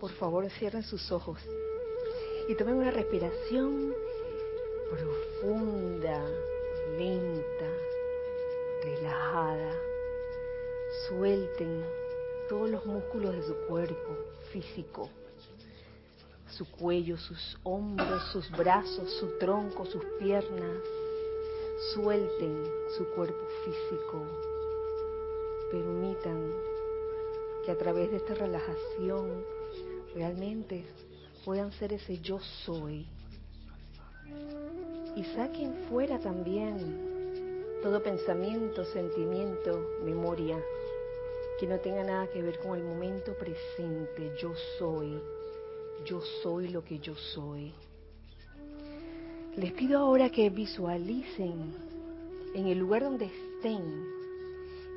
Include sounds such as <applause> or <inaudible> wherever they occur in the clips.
por favor cierren sus ojos y tomen una respiración profunda, lenta, relajada. Suelten todos los músculos de su cuerpo físico, su cuello, sus hombros, sus brazos, su tronco, sus piernas. Suelten su cuerpo físico. Permitan que a través de esta relajación realmente puedan ser ese yo soy. Y saquen fuera también todo pensamiento, sentimiento, memoria que no tenga nada que ver con el momento presente. Yo soy, yo soy lo que yo soy. Les pido ahora que visualicen en el lugar donde estén,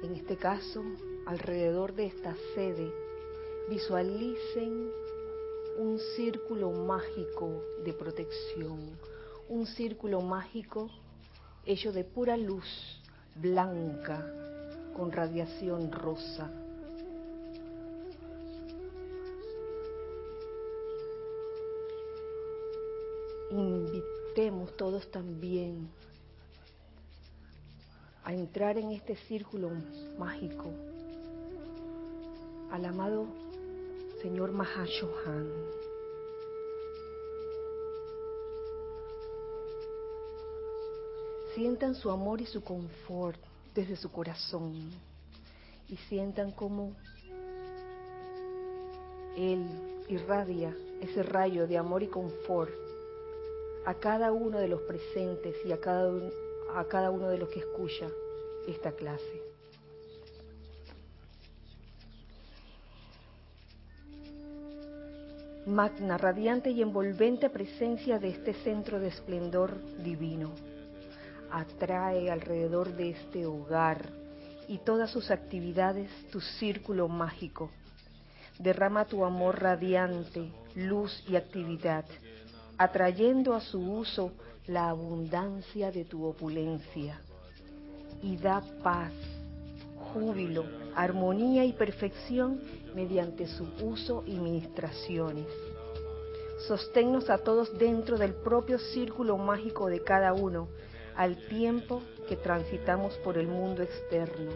en este caso, alrededor de esta sede, visualicen un círculo mágico de protección, un círculo mágico hecho de pura luz blanca con radiación rosa. Invitemos todos también a entrar en este círculo mágico al amado Señor Mahashohan. Sientan su amor y su confort desde su corazón y sientan cómo Él irradia ese rayo de amor y confort a cada uno de los presentes y a cada, a cada uno de los que escucha esta clase. Magna, radiante y envolvente presencia de este centro de esplendor divino atrae alrededor de este hogar y todas sus actividades tu círculo mágico. Derrama tu amor radiante, luz y actividad, atrayendo a su uso la abundancia de tu opulencia. Y da paz, júbilo, armonía y perfección mediante su uso y ministraciones. Sosténnos a todos dentro del propio círculo mágico de cada uno, al tiempo que transitamos por el mundo externo,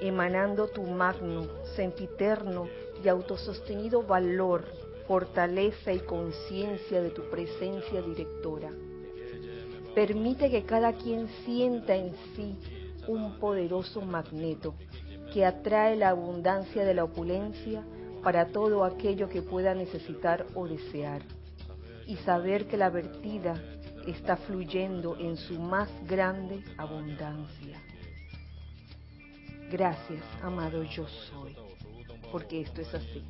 emanando tu magno, sempiterno y autosostenido valor, fortaleza y conciencia de tu presencia directora. Permite que cada quien sienta en sí un poderoso magneto que atrae la abundancia de la opulencia para todo aquello que pueda necesitar o desear. Y saber que la vertida está fluyendo en su más grande abundancia. Gracias, amado yo soy, porque esto es así.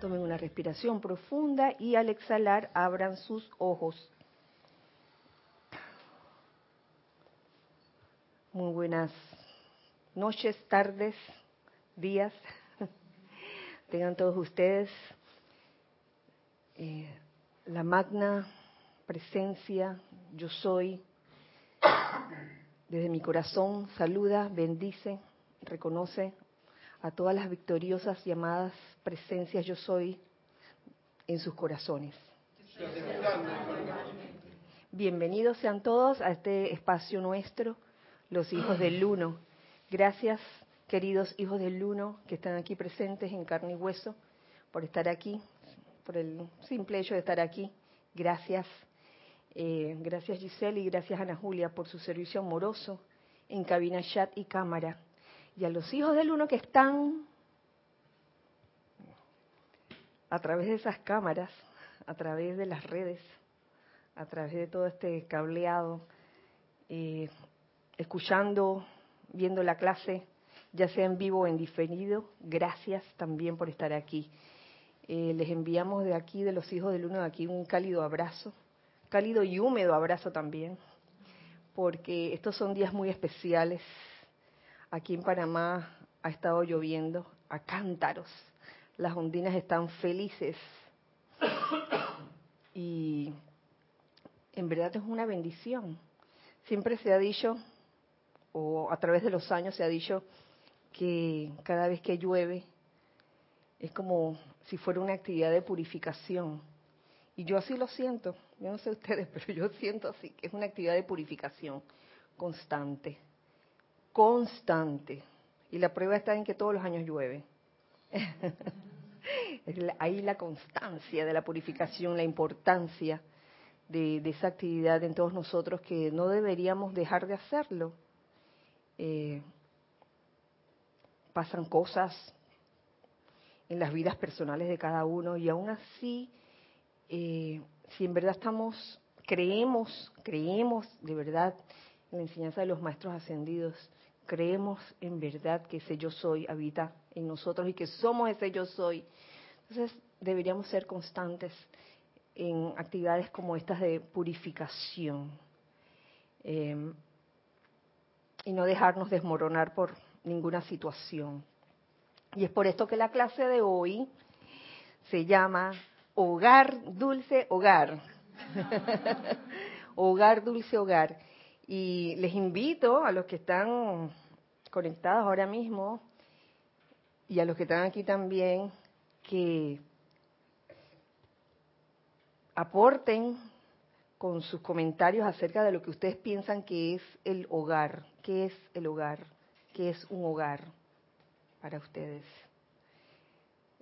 Tomen una respiración profunda y al exhalar abran sus ojos. Muy buenas noches, tardes, días. <laughs> Tengan todos ustedes. Eh, la magna presencia, yo soy, desde mi corazón saluda, bendice, reconoce a todas las victoriosas llamadas presencias yo soy en sus corazones. Bienvenidos sean todos a este espacio nuestro, los hijos del Uno. Gracias, queridos hijos del Uno, que están aquí presentes en carne y hueso, por estar aquí, por el simple hecho de estar aquí. Gracias. Eh, gracias Giselle y gracias Ana Julia por su servicio amoroso en cabina chat y cámara. Y a los hijos del uno que están a través de esas cámaras, a través de las redes, a través de todo este cableado, eh, escuchando, viendo la clase, ya sea en vivo o en diferido, gracias también por estar aquí. Eh, les enviamos de aquí, de los hijos del uno de aquí, un cálido abrazo, cálido y húmedo abrazo también, porque estos son días muy especiales. Aquí en Panamá ha estado lloviendo a cántaros, las ondinas están felices y en verdad es una bendición. Siempre se ha dicho, o a través de los años se ha dicho, que cada vez que llueve es como si fuera una actividad de purificación. Y yo así lo siento, yo no sé ustedes, <laughs> pero yo siento así, que es una actividad de purificación constante, constante. Y la prueba está en que todos los años llueve. <laughs> Ahí la constancia de la purificación, la importancia de, esa actividad en todos nosotros que no deberíamos dejar de hacerlo. Eh, pasan cosas en las vidas personales de cada uno y aún así, eh, si en verdad estamos, creemos, creemos de verdad en la enseñanza de los maestros ascendidos, creemos en verdad que ese yo soy habita en nosotros y que somos ese yo soy, entonces deberíamos ser constantes en actividades como estas de purificación. Eh, y no dejarnos desmoronar por ninguna situación. Y es por esto que la clase de hoy se llama Hogar Dulce Hogar. <laughs> hogar Dulce Hogar. Y les invito a los que están conectados ahora mismo y a los que están aquí también que aporten con sus comentarios acerca de lo que ustedes piensan que es el hogar, qué es el hogar, qué es un hogar para ustedes.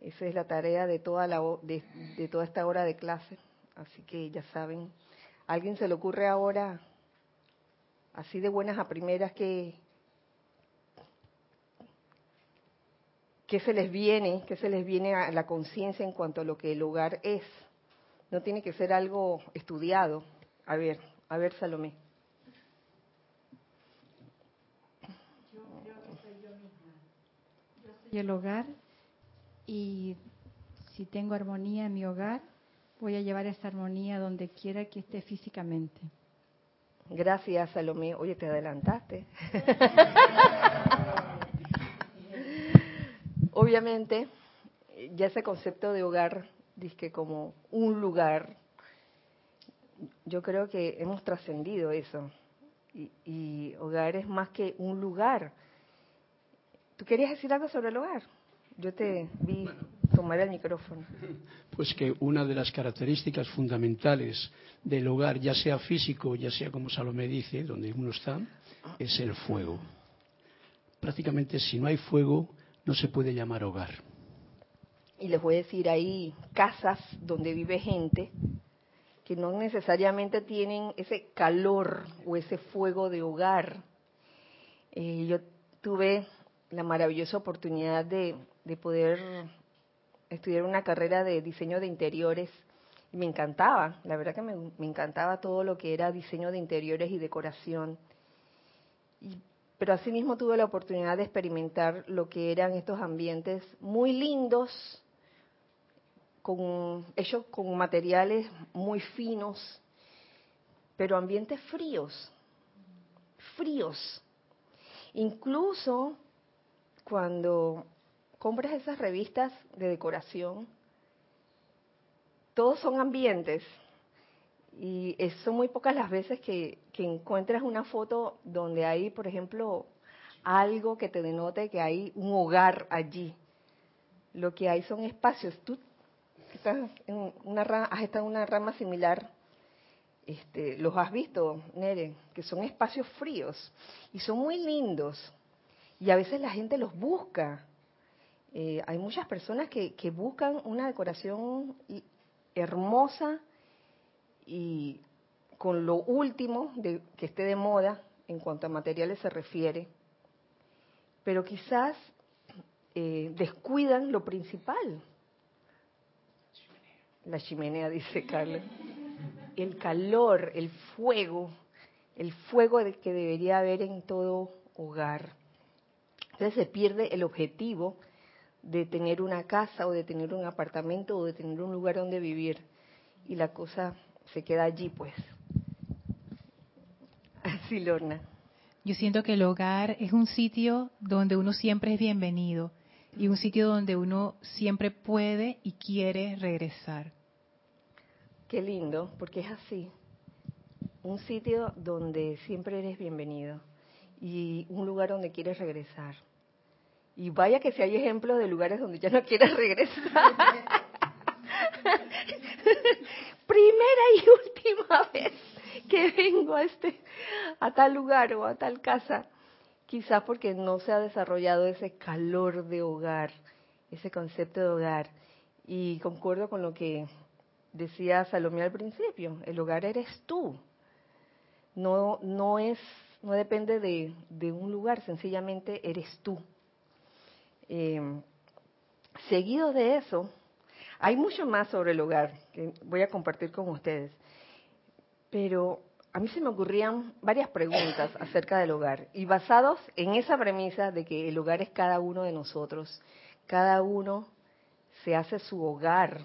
Esa es la tarea de toda, la, de, toda esta hora de clase. Así que ya saben, ¿a alguien se le ocurre ahora, así de buenas a primeras, que, que se les viene, que se les viene a la conciencia en cuanto a lo que el hogar es? No tiene que ser algo estudiado. A ver, a ver, Salomé. Y el hogar y si tengo armonía en mi hogar, voy a llevar esa armonía donde quiera que esté físicamente. Gracias, Salomé. Oye, te adelantaste. <laughs> Obviamente, ya ese concepto de hogar, que como un lugar, yo creo que hemos trascendido eso. Y, y hogar es más que un lugar ¿Tú querías decir algo sobre el hogar? Yo te vi tomar el micrófono. <laughs> Pues que una de las características fundamentales del hogar, ya sea físico, ya sea como Salomé dice, donde uno está, es el fuego. Prácticamente si no hay fuego, no se puede llamar hogar. Y les voy a decir, hay casas donde vive gente que no necesariamente tienen ese calor o ese fuego de hogar. Eh, yo tuve la maravillosa oportunidad de, poder estudiar una carrera de diseño de interiores. Y me encantaba, la verdad que me, encantaba todo lo que era diseño de interiores y decoración. Pero asimismo tuve la oportunidad de experimentar lo que eran estos ambientes muy lindos, con, hechos con materiales muy finos, pero ambientes fríos, fríos. Incluso cuando compras esas revistas de decoración, todos son ambientes. Y son muy pocas las veces que, encuentras una foto donde hay, por ejemplo, algo que te denote que hay un hogar allí. Lo que hay son espacios. Tú estás en una has estado en una rama similar, este, los has visto, Nere, que son espacios fríos y son muy lindos y a veces la gente los busca. Eh, hay muchas personas que, buscan una decoración hermosa y con lo último de, que esté de moda en cuanto a materiales se refiere, pero quizás eh, descuidan lo principal. La chimenea, dice Carlos. El calor, el fuego, el fuego que debería haber en todo hogar. Entonces se pierde el objetivo de tener una casa o de tener un apartamento o de tener un lugar donde vivir y la cosa se queda allí pues. Así, Lorna. Yo siento que el hogar es un sitio donde uno siempre es bienvenido y un sitio donde uno siempre puede y quiere regresar. Qué lindo, porque es así. Un sitio donde siempre eres bienvenido y un lugar donde quieres regresar. Y vaya que si hay ejemplos de lugares donde ya no quieres regresar. <laughs> Primera y última vez que vengo a este a tal lugar o a tal casa, quizás porque no se ha desarrollado ese calor de hogar, ese concepto de hogar. Y concuerdo con lo que decía Salomé al principio, el hogar eres tú. No, no es, no depende de, de un lugar, sencillamente eres tú. Eh, seguido de eso, hay mucho más sobre el hogar que voy a compartir con ustedes, pero a mí se me ocurrían varias preguntas <coughs> acerca del hogar y basados en esa premisa de que el hogar es cada uno de nosotros, cada uno se hace su hogar.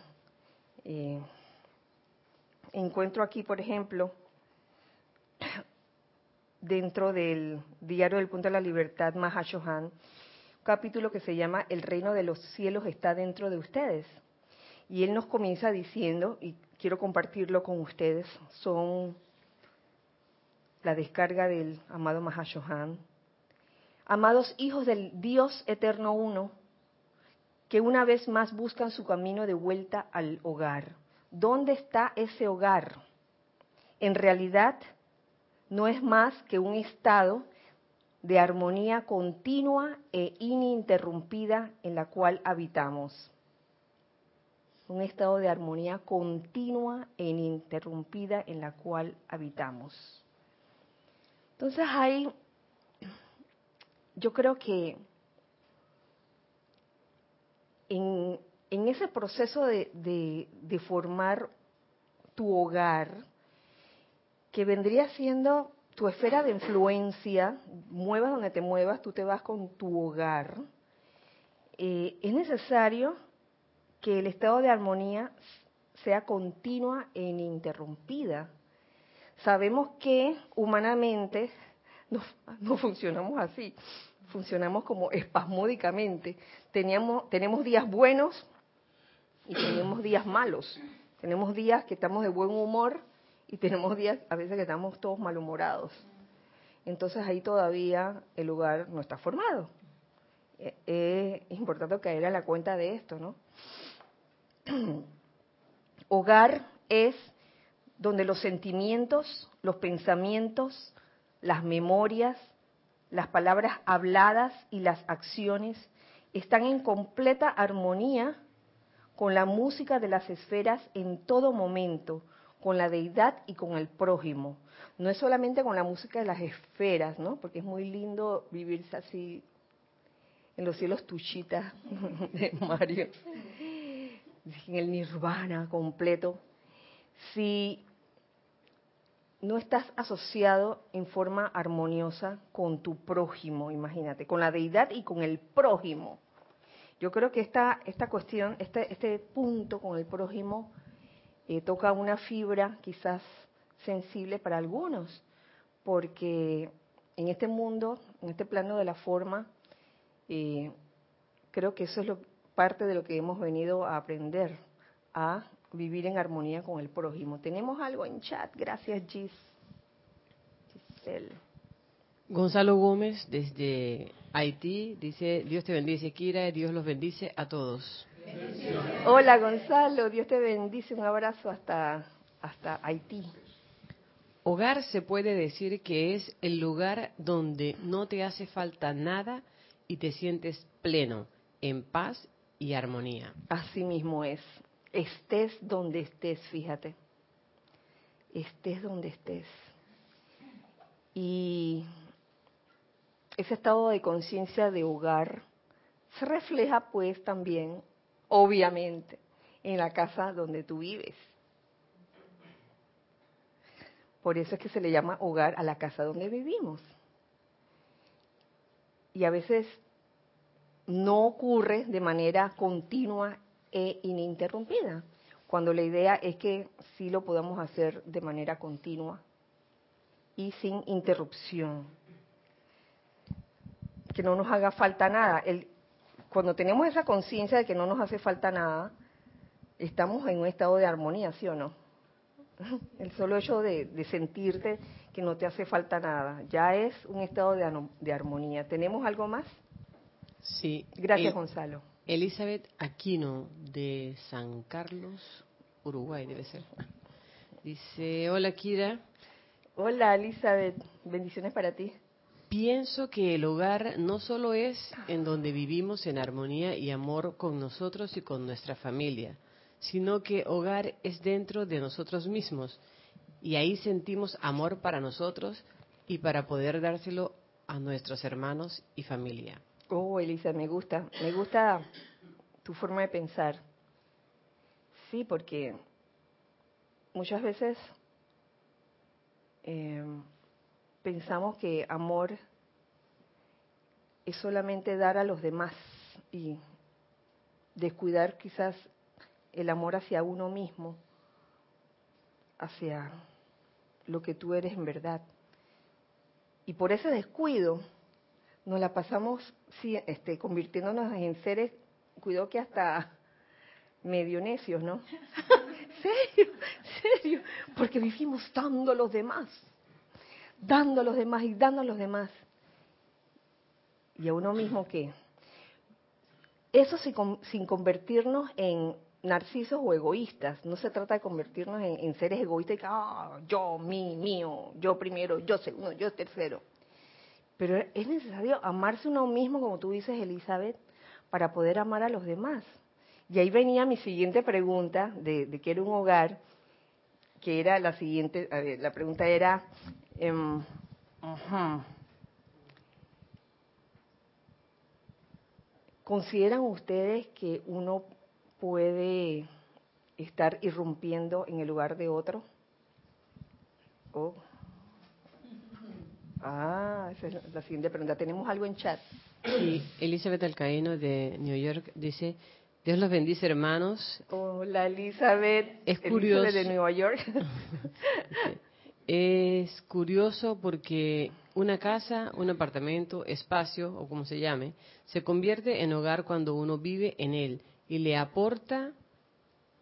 Eh, encuentro aquí, por ejemplo, <coughs> dentro del diario del Punto de la Libertad, Mahashohan, capítulo que se llama El reino de los cielos está dentro de ustedes. Y él nos comienza diciendo, y quiero compartirlo con ustedes, son la descarga del amado Mahashohan. Amados hijos del Dios eterno uno, que una vez más buscan su camino de vuelta al hogar. ¿Dónde está ese hogar? En realidad no es más que un estado de armonía continua e ininterrumpida en la cual habitamos un estado de armonía continua e ininterrumpida en la cual habitamos. Entonces hay, yo creo que en, ese proceso de, formar tu hogar, que vendría siendo tu esfera de influencia, muevas donde te muevas, tú te vas con tu hogar, eh, es necesario que el estado de armonía sea continua e ininterrumpida. Sabemos que humanamente no, funcionamos así, funcionamos como espasmódicamente. Teníamos, tenemos días buenos y tenemos días malos. Tenemos días que estamos de buen humor y tenemos días a veces que estamos todos malhumorados. Entonces ahí todavía el lugar no está formado. Eh, es importante caer a la cuenta de esto, ¿no? <clears throat> Hogar es donde los sentimientos, los pensamientos, las memorias, las palabras habladas y las acciones están en completa armonía con la música de las esferas en todo momento, con la deidad y con el prójimo. No es solamente con la música de las esferas, ¿no? Porque es muy lindo vivirse así en los cielos tuchitas <laughs> de Mario en el nirvana completo, si no estás asociado en forma armoniosa con tu prójimo, imagínate, con la deidad y con el prójimo. Yo creo que esta, esta cuestión, este, este punto con el prójimo, eh, toca una fibra quizás sensible para algunos, porque en este mundo, en este plano de la forma, eh, creo que eso es lo, parte de lo que hemos venido a aprender, a vivir en armonía con el prójimo. Tenemos algo en chat, gracias Gis. Giselle. Gonzalo Gómez desde Haití dice, Dios te bendice, Kira, Dios los bendice a todos. Hola Gonzalo, Dios te bendice, un abrazo hasta, hasta Haití. Hogar se puede decir que es el lugar donde no te hace falta nada y te sientes pleno, en paz y armonía. Así mismo es. Estés donde estés, fíjate. Estés donde estés. Y ese estado de conciencia de hogar se refleja pues también, obviamente, en la casa donde tú vives. Por eso es que se le llama hogar a la casa donde vivimos. Y a veces no ocurre de manera continua e ininterrumpida, cuando la idea es que sí lo podamos hacer de manera continua y sin interrupción. Que no nos haga falta nada. El, cuando tenemos esa conciencia de que no nos hace falta nada, estamos en un estado de armonía, ¿sí o no? <laughs> El solo hecho de, sentirte que no te hace falta nada, ya es un estado de, de armonía. ¿Tenemos algo más? Sí. Gracias, El- Gonzalo. Elizabeth Aquino de San Carlos, Uruguay debe ser. Dice, hola Kira, Hola, Elizabeth. Bendiciones para ti. Pienso que el hogar no solo es en donde vivimos en armonía y amor con nosotros y con nuestra familia, sino que hogar es dentro de nosotros mismos y ahí sentimos amor para nosotros y para poder dárselo a nuestros hermanos y familia. Oh, Elisa, me gusta. Me gusta tu forma de pensar. Sí, porque muchas veces eh, pensamos que amor es solamente dar a los demás y descuidar quizás el amor hacia uno mismo, hacia lo que tú eres en verdad. Y por ese descuido nos la pasamos sí, este, convirtiéndonos en seres, cuidado que hasta medio necios, ¿no? <laughs> serio, serio, porque vivimos dando los demás, dando a los demás y dando a los demás. Y a uno mismo qué. Eso sin, con- sin convertirnos en narcisos o egoístas. No se trata de convertirnos en, en seres egoístas y que, ah, yo, mí, mío, yo primero, yo segundo, yo tercero. Pero es necesario amarse uno mismo, como tú dices, Elizabeth, para poder amar a los demás. Y ahí venía mi siguiente pregunta de, de qué era un hogar, que era la siguiente, la pregunta era, em. ¿consideran ustedes que uno puede estar irrumpiendo en el lugar de otro? Oh. Ah, esa es la- siguiente pregunta. Tenemos algo en chat. Elizabeth Alcaíno de New York dice, Dios los bendice hermanos, Hola Elizabeth. Es Elizabeth curioso. de Nueva York. <laughs> Es curioso porque una casa, un apartamento, espacio o como se llame, se convierte en hogar cuando uno vive en él y le aporta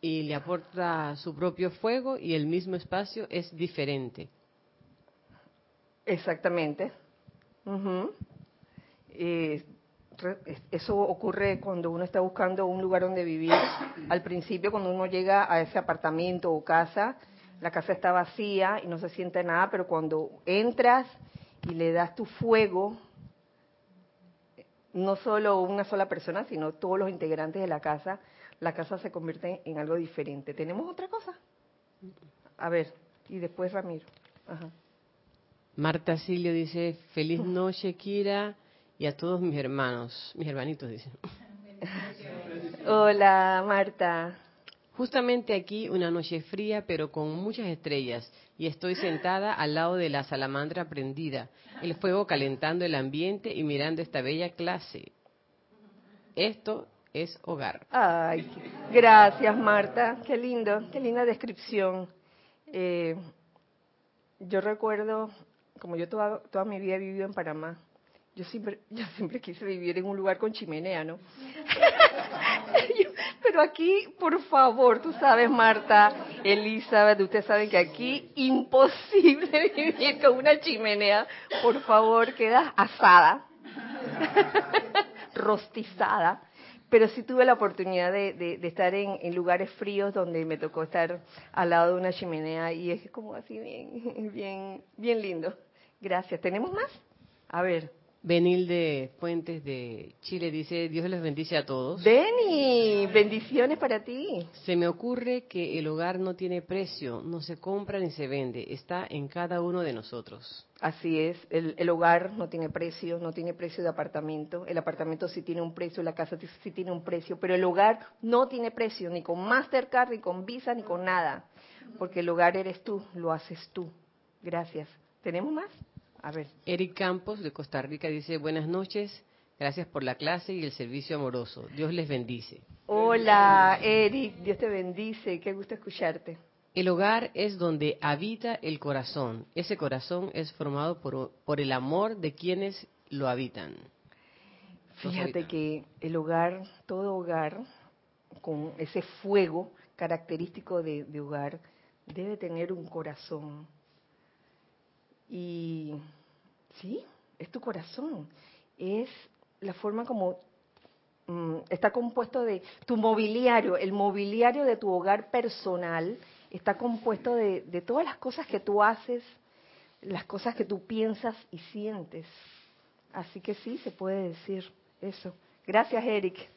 y le aporta su propio fuego y el mismo espacio es diferente. Exactamente. Eso ocurre cuando uno está buscando un lugar donde vivir. Al principio, cuando uno llega a ese apartamento o casa, la casa está vacía y no se siente nada, pero cuando entras y le das tu fuego, no solo una sola persona, sino todos los integrantes de la casa, la casa se convierte en algo diferente. ¿Tenemos otra cosa? A ver, y después Ramiro. Ajá. Marta Silio dice, feliz noche Kira y a todos mis hermanos, mis hermanitos dice. <laughs> Hola, Marta. Justamente aquí una noche fría pero con muchas estrellas y estoy sentada al lado de la salamandra prendida, el fuego calentando el ambiente y mirando esta bella clase. Esto es hogar. Ay, gracias, Marta. Qué lindo, qué linda descripción. Eh, yo recuerdo, como yo toda, toda mi vida he vivido en Panamá, yo siempre, yo siempre quise vivir en un lugar con chimenea, ¿no? <laughs> <laughs> Pero aquí, por favor, tú sabes, Marta, Elizabeth, ustedes saben que aquí imposible <laughs> vivir con una chimenea. Por favor, quedas asada, <laughs> rostizada. Pero sí tuve la oportunidad de, de- de estar en, en lugares fríos donde me tocó estar al lado de una chimenea y es como así bien, bien, bien lindo. Gracias. ¿Tenemos más? A ver. Benil de Fuentes de Chile dice, Dios les bendice a todos. Beni, bendiciones para ti. Se me ocurre que el hogar no tiene precio, no se compra ni se vende, está en cada uno de nosotros. Así es, el, el hogar no tiene precio, no tiene precio de apartamento, el apartamento sí tiene un precio, la casa sí tiene un precio, pero el hogar no tiene precio, ni con Mastercard, ni con Visa, ni con nada, porque el hogar eres tú, lo haces tú. Gracias. ¿Tenemos más? A ver. Eric Campos de Costa Rica dice, buenas noches, gracias por la clase y el servicio amoroso. Dios les bendice. Hola, Eric, Dios te bendice, qué gusto escucharte. El hogar es donde habita el corazón. Ese corazón es formado por, por el amor de quienes lo habitan. Los Fíjate habitan. que el hogar, todo hogar, con ese fuego característico de, de hogar, debe tener un corazón. Y sí, es tu corazón. Es la forma como mm, está compuesto de tu mobiliario, el mobiliario de tu hogar personal está compuesto de, de todas las cosas que tú haces, las cosas que tú piensas y sientes. Así que sí, se puede decir eso. Gracias, Eric.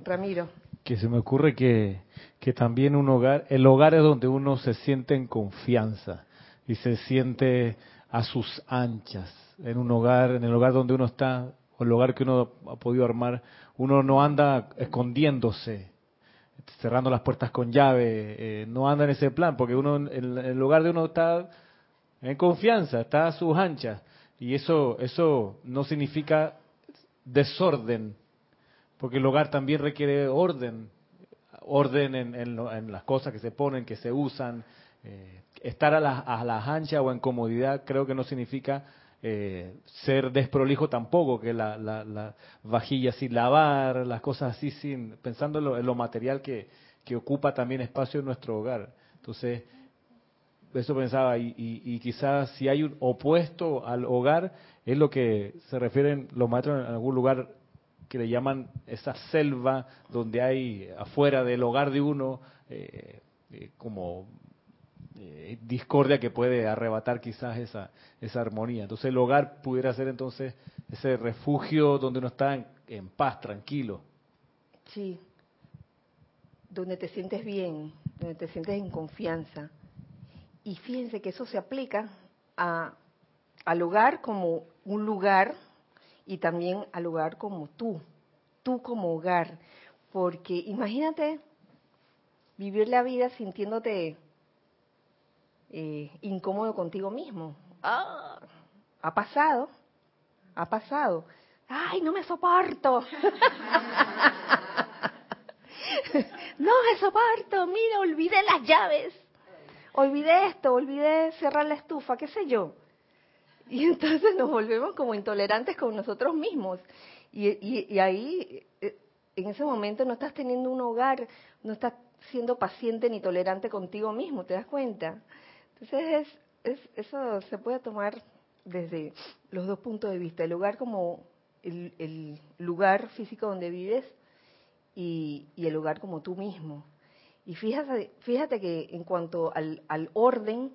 Ramiro. Que se me ocurre que, que también un hogar, el hogar es donde uno se siente en confianza y se siente a sus anchas. En un hogar, en el hogar donde uno está, o el hogar que uno ha podido armar, uno no anda escondiéndose, cerrando las puertas con llave, eh, no anda en ese plan, porque uno, en el lugar de uno está en confianza, está a sus anchas. Y eso, eso no significa desorden, porque el hogar también requiere orden, orden en, las cosas que se ponen, que se usan. Eh, estar a las a la anchas o en comodidad creo que no significa eh, ser desprolijo tampoco, que la, la, vajilla sin lavar, las cosas así, sin pensando en lo, material que, que, ocupa también espacio en nuestro hogar. Entonces, eso pensaba, y, y, quizás si hay un opuesto al hogar, es lo que se refieren los maestros en algún lugar que le llaman esa selva donde hay afuera del hogar de uno eh, eh, como eh, discordia que puede arrebatar quizás esa, esa armonía. Entonces el hogar pudiera ser entonces ese refugio donde uno está en, paz, tranquilo. Sí, donde te sientes bien, donde te sientes en confianza. Y fíjense que eso se aplica a, al hogar como un lugar y también al hogar como tú, tú como hogar. Porque imagínate vivir la vida sintiéndote eh, incómodo contigo mismo. Ah, ha pasado, ha pasado. Ay, no me soporto. <laughs> no me soporto, mira, olvidé las llaves. Olvidé esto, olvidé cerrar la estufa, qué sé yo. Y entonces nos volvemos como intolerantes con nosotros mismos. Y, y ahí, eh, en ese momento, no estás teniendo un hogar, no estás siendo paciente ni tolerante contigo mismo, ¿te das cuenta? Entonces, es, eso se puede tomar desde los dos puntos de vista. El lugar como el, lugar físico donde vives y, el lugar como tú mismo. Y fíjate, fíjate que en cuanto al, orden,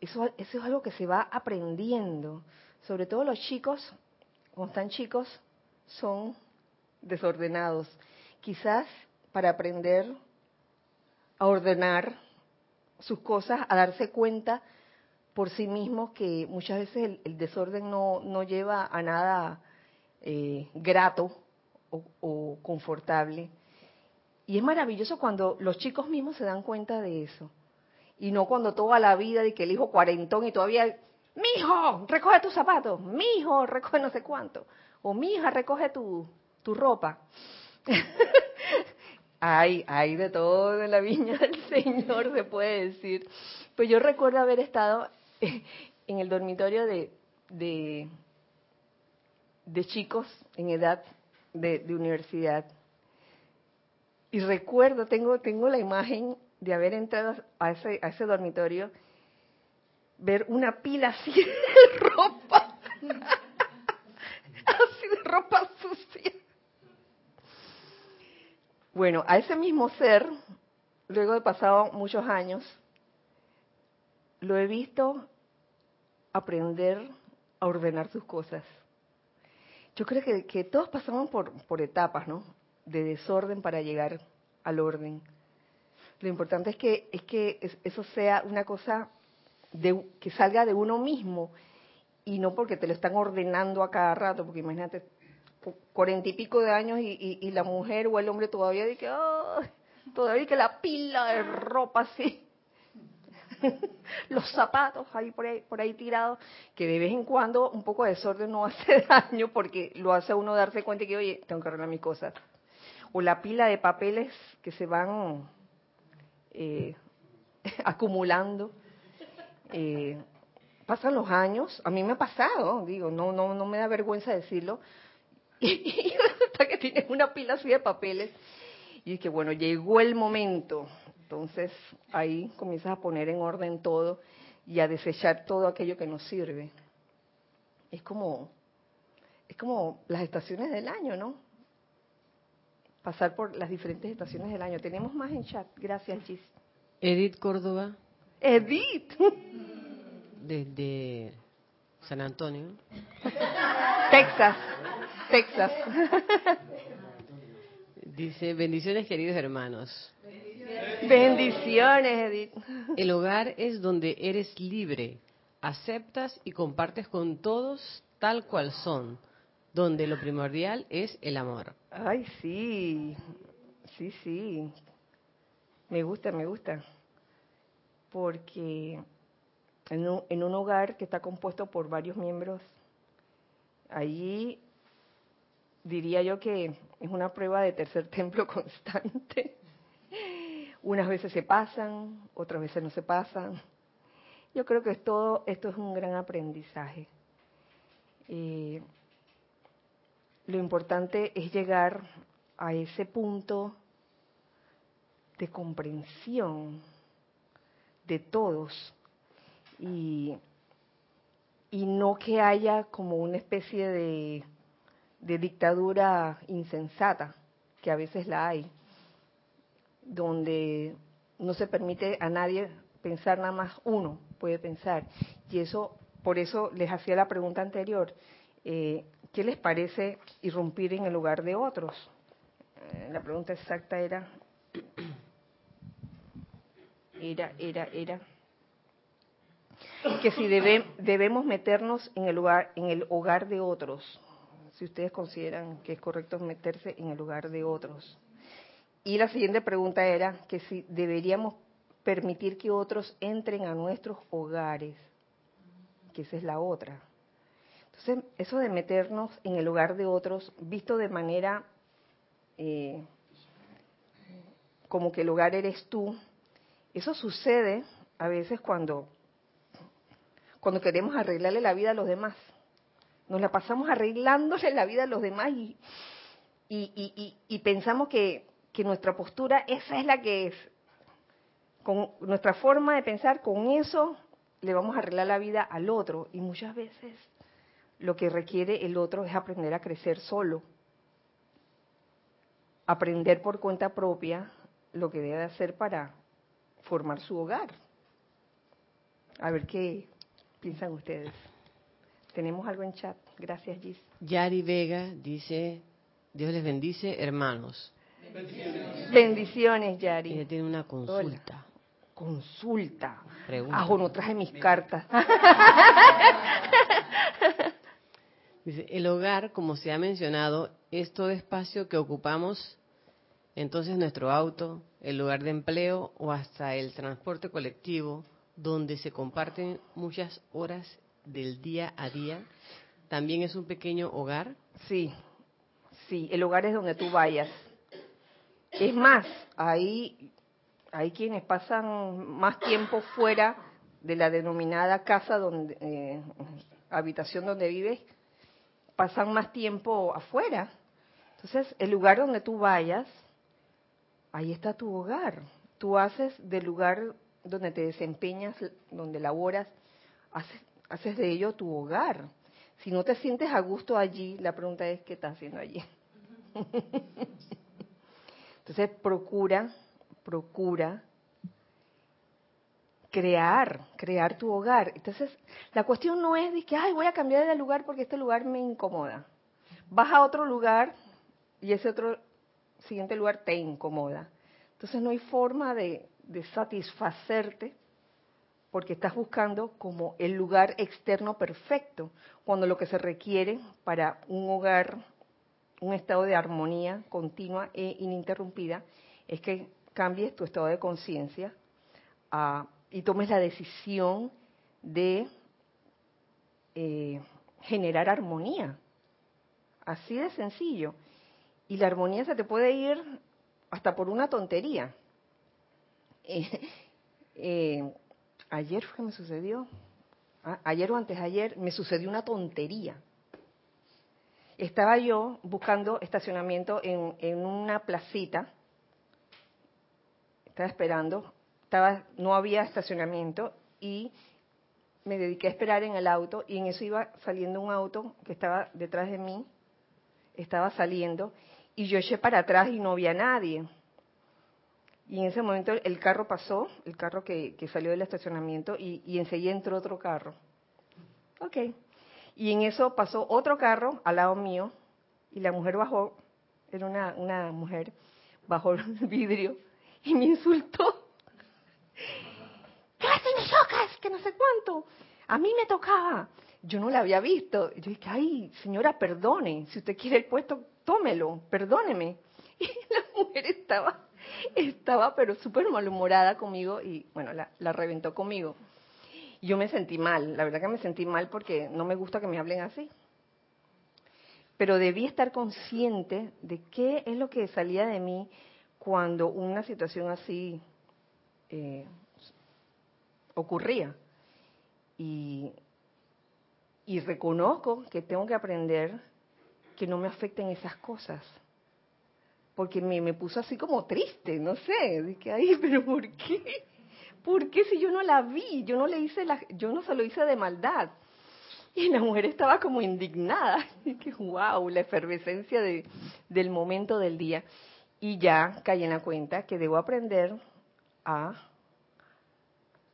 eso, eso es algo que se va aprendiendo. Sobre todo los chicos, cuando están chicos, son desordenados. Quizás para aprender a ordenar sus cosas, a darse cuenta por sí mismos que muchas veces el, desorden no, no, lleva a nada eh, grato o, confortable. Y es maravilloso cuando los chicos mismos se dan cuenta de eso. Y no cuando toda la vida de que el hijo cuarentón y todavía, mi hijo, recoge tus zapatos, mi hijo, recoge no sé cuánto, o mi hija, recoge tu, tu ropa. <laughs> Hay, hay de todo en la <laughs> viña del Señor, se puede decir. Pues yo recuerdo haber estado <laughs> en el dormitorio de, de, chicos en edad de, universidad. Y recuerdo, tengo, tengo la imagen de haber entrado a ese, a ese dormitorio, ver una pila así <laughs> de ropa, así de ropa sucia bueno, a ese mismo ser, luego de pasado muchos años, lo he visto aprender a ordenar sus cosas. Yo creo que, todos pasamos por, por etapas, ¿no? De desorden para llegar al orden. Lo importante es que, es que eso sea una cosa de, que salga de uno mismo y no porque te lo están ordenando a cada rato, porque imagínate, cuarenta y pico de años y, la mujer o el hombre todavía dice que todavía que la pila de ropa así <laughs> los zapatos ahí por ahí por ahí tirados que de vez en cuando un poco de desorden no <laughs> hace daño porque lo hace uno darse cuenta que oye tengo que arreglar mis cosas o la pila de papeles que se van eh, <laughs> acumulando. Eh, pasan los años. A mí me ha pasado digo no no no me da vergüenza decirlo <laughs> y resulta que tienes una pila así de papeles. Y es que bueno, llegó el momento. Entonces ahí comienzas a poner en orden todo y a desechar todo aquello que no sirve. Es como, es como las estaciones del año, ¿no? Pasar por las diferentes estaciones del año. Tenemos más en chat. Gracias, Gis. Edith Córdoba, Edith. desde San Antonio. <laughs> Texas. Texas. Dice, bendiciones queridos hermanos. Bendiciones, Edith. El hogar es donde eres libre, aceptas y compartes con todos tal cual son, donde lo primordial es el amor. Ay, sí. Sí, sí. Me gusta, me gusta. Porque en un, en un hogar que está compuesto por varios miembros, allí diría yo que es una prueba de tercer <laughs> templo constante. Unas veces se pasan, otras veces no se pasan. Yo creo que es todo, esto es un gran aprendizaje. Eh, lo importante es llegar a ese punto de comprensión de todos y, y no que haya como una especie de, de dictadura insensata, que a veces la hay, donde no se permite a nadie pensar nada más uno puede pensar. Y eso, por eso les hacía la pregunta anterior, eh, ¿qué les parece irrumpir en el lugar de otros? Eh, la pregunta exacta era, era, era, era, que si debe, debemos meternos en el lugar, en el hogar de otros, si ustedes consideran que es correcto meterse en el lugar de otros. Y la siguiente pregunta era que si deberíamos permitir que otros entren a nuestros hogares, que esa es la otra. Entonces, eso de meternos en el hogar de otros, visto de manera eh, como que el hogar eres tú, eso sucede a veces cuando, cuando queremos arreglarle la vida a los demás. Nos la pasamos arreglándole la vida a los demás y, y, y, y pensamos que, que nuestra postura esa es la que es. Con nuestra forma de pensar, con eso le vamos a arreglar la vida al otro. Y muchas veces lo que requiere el otro es aprender a crecer solo. Aprender por cuenta propia lo que debe hacer para formar su hogar. A ver qué piensan ustedes. Tenemos algo en chat. Gracias, Gis. Yari Vega dice, Dios les bendice, hermanos. Bendiciones, Yari. Ella tiene una consulta. Consulta. Pregunta. Ah, no traje mis cartas. <laughs> Dice, el hogar, como se ha mencionado, es todo espacio que ocupamos, entonces nuestro auto, el lugar de empleo o hasta el transporte colectivo, donde se comparten muchas horas del día a día, también es un pequeño hogar. Sí, sí, el hogar es donde tú vayas. Es más, ahí hay quienes pasan más tiempo fuera de la denominada casa donde eh, habitación donde vives, pasan más tiempo afuera. Entonces, el lugar donde tú vayas, ahí está tu hogar. Tú haces del lugar donde te desempeñas, donde laboras, haces, haces de ello tu hogar. Si no te sientes a gusto allí, la pregunta es, ¿qué estás haciendo allí? <laughs> Entonces, procura, procura crear, crear tu hogar. Entonces, la cuestión no es de que, ay, voy a cambiar de lugar porque este lugar me incomoda. Vas a otro lugar y ese otro siguiente lugar te incomoda. Entonces, no hay forma de, de satisfacerte porque estás buscando como el lugar externo perfecto, cuando lo que se requiere para un hogar, un estado de armonía continua e ininterrumpida, es que cambies tu estado de conciencia y tomes la decisión de eh, generar armonía. Así de sencillo. Y la armonía se te puede ir hasta por una tontería. <laughs> Eh, eh, ayer fue que me sucedió, ah, ayer o antes de ayer, me sucedió una tontería. Estaba yo buscando estacionamiento en, en una placita, estaba esperando, estaba, no había estacionamiento y me dediqué a esperar en el auto y en eso iba saliendo un auto que estaba detrás de mí, estaba saliendo y yo eché para atrás y no había nadie. Y en ese momento el carro pasó, el carro que, salió del estacionamiento, y, enseguida entró otro carro. Ok. Y en eso pasó otro carro al lado mío, y la mujer bajó, era una, mujer, bajó <laughs> el vidrio y me insultó. <laughs> ¿Qué me chocas? Que no sé cuánto. A mí me tocaba. Yo no la había visto. Yo dije, ay, señora, perdone. Si usted quiere el puesto, tómelo, perdóneme. <laughs> Y la mujer estaba, estaba pero súper malhumorada conmigo y bueno, la, la reventó conmigo. Yo me sentí mal, la verdad que me sentí mal porque no me gusta que me hablen así. Pero debí estar consciente de qué es lo que salía de mí cuando una situación así eh, ocurría. Y, y reconozco que tengo que aprender que no me afecten esas cosas. Porque me, me puso así como triste, no sé, dije, ay, <laughs> pero ¿por qué? ¿Por qué si yo no la vi? Yo no le hice la, yo no se lo hice de maldad. Y la mujer estaba como indignada. <laughs> Que wow, la efervescencia de, del momento del día. Y ya caí en la cuenta que debo aprender a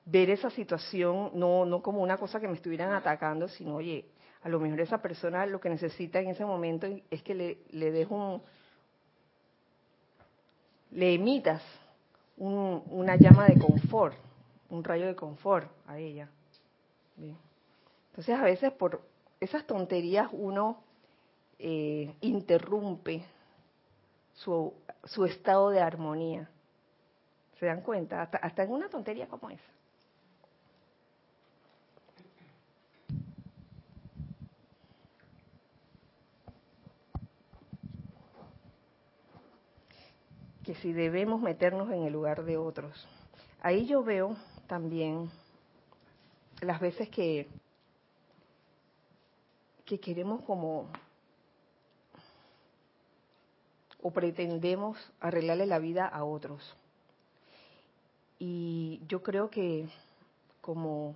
ver esa situación no, no como una cosa que me estuvieran atacando, sino, oye, a lo mejor esa persona lo que necesita en ese momento es que le, le des un, le emitas una llama de confort, un rayo de confort a ella. Entonces a veces por esas tonterías uno eh, interrumpe su, su estado de armonía. ¿Se dan cuenta? Hasta, hasta en una tontería como esa. Si debemos meternos en el lugar de otros. Ahí yo veo también las veces que, que queremos como o pretendemos arreglarle la vida a otros. Y yo creo que como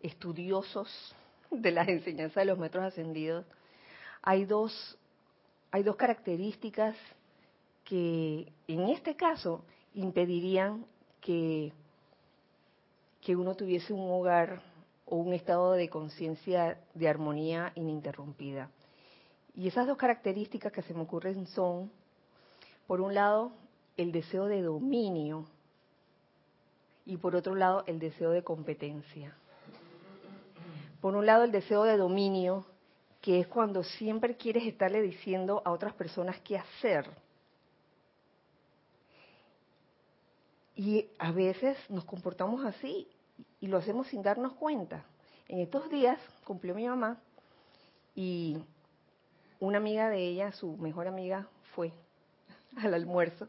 estudiosos de las enseñanzas de los metros ascendidos, hay dos, hay dos características que en este caso impedirían que, que uno tuviese un hogar o un estado de conciencia de armonía ininterrumpida. Y esas dos características que se me ocurren son, por un lado, el deseo de dominio y por otro lado, el deseo de competencia. Por un lado, el deseo de dominio, que es cuando siempre quieres estarle diciendo a otras personas qué hacer Y a veces nos comportamos así y lo hacemos sin darnos cuenta. En estos días cumplió mi mamá y una amiga de ella, su mejor amiga, fue <laughs> al almuerzo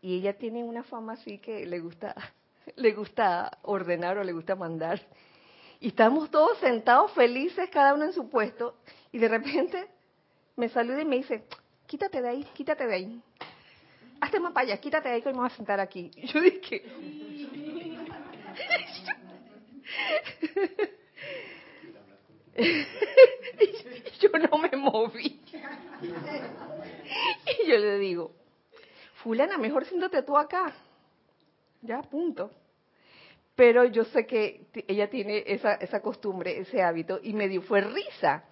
y ella tiene una fama así que le gusta <laughs> le gusta ordenar o le gusta mandar. Y estamos todos sentados felices, cada uno en su puesto, y de repente me saluda y me dice, quítate de ahí, quítate de ahí hazte más para allá, quítate de ahí que me voy a sentar aquí. Yo dije, <laughs> yo no me moví. Y yo le digo, fulana, mejor siéntate tú acá. Ya, punto. Pero yo sé que ella tiene esa, esa costumbre, ese hábito, y me dio, fue risa.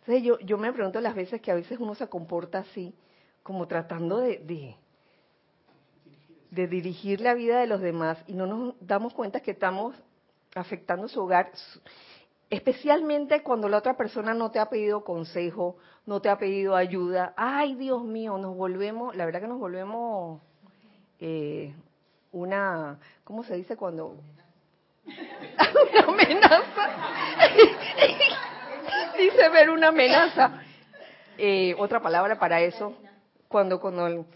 Entonces yo, yo me pregunto las veces que a veces uno se comporta así, como tratando de de dirigir la vida de los demás y no nos damos cuenta que estamos afectando su hogar, especialmente cuando la otra persona no te ha pedido consejo, no te ha pedido ayuda. Ay, Dios mío, nos volvemos, la verdad que nos volvemos eh, una, ¿cómo se dice cuando? una amenaza. <laughs> dice ver una amenaza. Eh, otra palabra para eso, cuando, cuando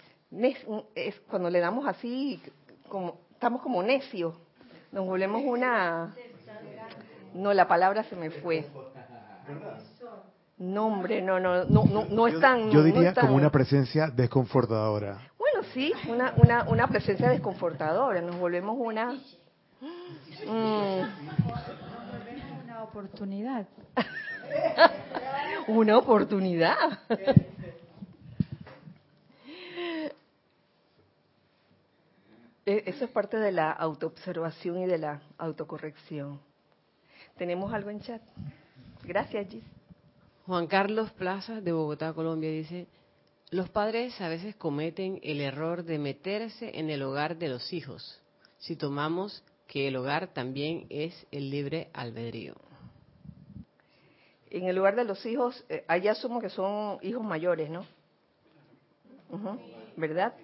es cuando le damos así, como, estamos como necios, nos volvemos una... No, la palabra se me fue. No, hombre, no, no, no, no, no es tan... Yo diría como una presencia desconfortadora. Bueno, sí, una, una, una presencia desconfortadora, nos volvemos una... Mm. oportunidad. una oportunidad. <laughs> E, eso es parte de la autoobservación y de la autocorrección. ¿Tenemos algo en chat? Gracias, Gis. Juan Carlos Plaza de Bogotá, Colombia, dice, los padres a veces cometen el error de meterse en el hogar de los hijos, si tomamos que el hogar también es el libre albedrío. En el hogar de los hijos, eh, allá asumo que son hijos mayores, ¿no? ¿Verdad?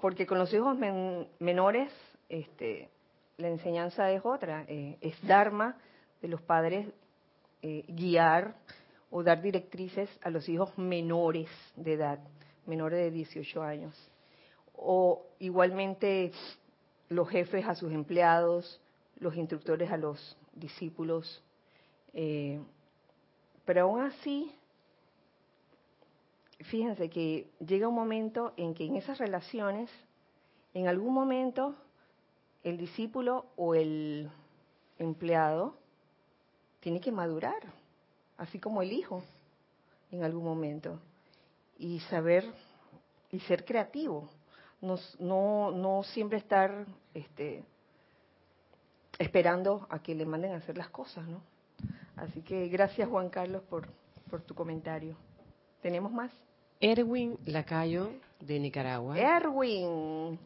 Porque con los hijos menores, este, la enseñanza es otra, eh, es Dharma de los padres eh, guiar o dar directrices a los hijos menores de edad, menores de 18 años. O igualmente los jefes a sus empleados, los instructores a los discípulos. Eh, pero aún así, fíjense que llega un momento en que en esas relaciones, en algún momento, el discípulo o el empleado tiene que madurar, así como el hijo en algún momento, y saber y ser creativo, no, no, no siempre estar este, esperando a que le manden a hacer las cosas, ¿no? Así que gracias Juan Carlos por, por tu comentario. ¿Tenemos más? Erwin Lacayo de Nicaragua. Erwin.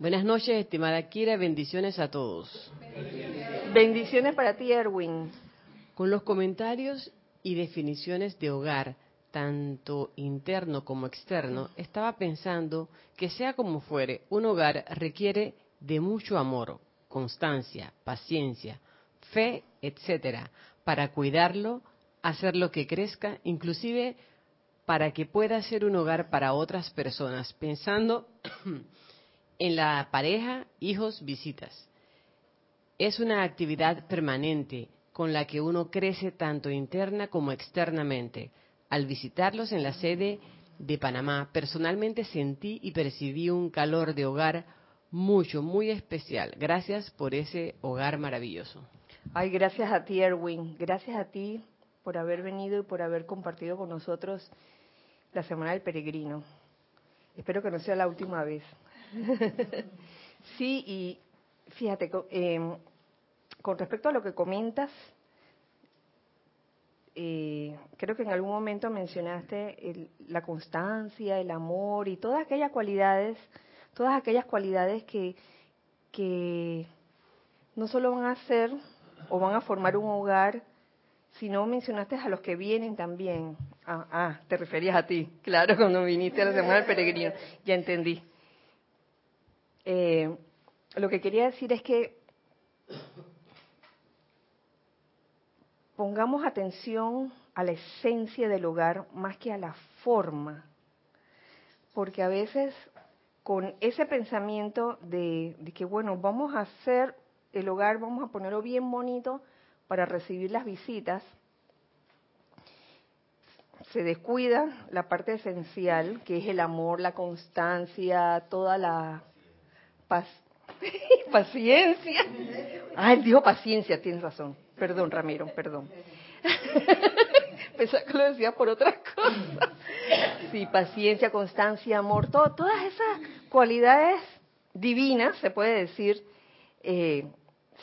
Buenas noches, estimada Kira, bendiciones a todos. Bendiciones para ti, Erwin. Con los comentarios y definiciones de hogar, tanto interno como externo, estaba pensando que sea como fuere, un hogar requiere de mucho amor, constancia, paciencia, fe, etcétera, para cuidarlo, hacerlo que crezca, inclusive para que pueda ser un hogar para otras personas, pensando <clears throat> en la pareja, hijos, visitas es una actividad permanente con la que uno crece tanto interna como externamente. Al visitarlos en la sede de Panamá, personalmente sentí y percibí un calor de hogar mucho, muy especial. Gracias por ese hogar maravilloso. Ay, gracias a ti, Erwin. Gracias a ti por haber venido y por haber compartido con nosotros la Semana del Peregrino. Espero que no sea la última vez. <laughs> sí, y fíjate, eh, con respecto a lo que comentas, eh, creo que en algún momento mencionaste la constancia, el amor y todas aquellas cualidades, todas aquellas cualidades que, que no solo van a ser o van a formar un hogar, sino mencionaste a los que vienen también. Ah, ah te referías a ti, claro, cuando viniste a la Semana del Peregrino, ya entendí. Eh, lo que quería decir es que pongamos atención a la esencia del hogar más que a la forma, porque a veces con ese pensamiento de, que, bueno, vamos a hacer el hogar, vamos a ponerlo bien bonito para recibir las visitas, se descuida la parte esencial, que es el amor, la constancia, toda la paz, <laughs> paciencia. Ah, él dijo paciencia, tienes razón. Perdón, Ramiro, perdón. <laughs> Pensaba que lo decía por otras cosas. Sí, paciencia, constancia, amor, todas esas cualidades divinas, se puede decir, eh,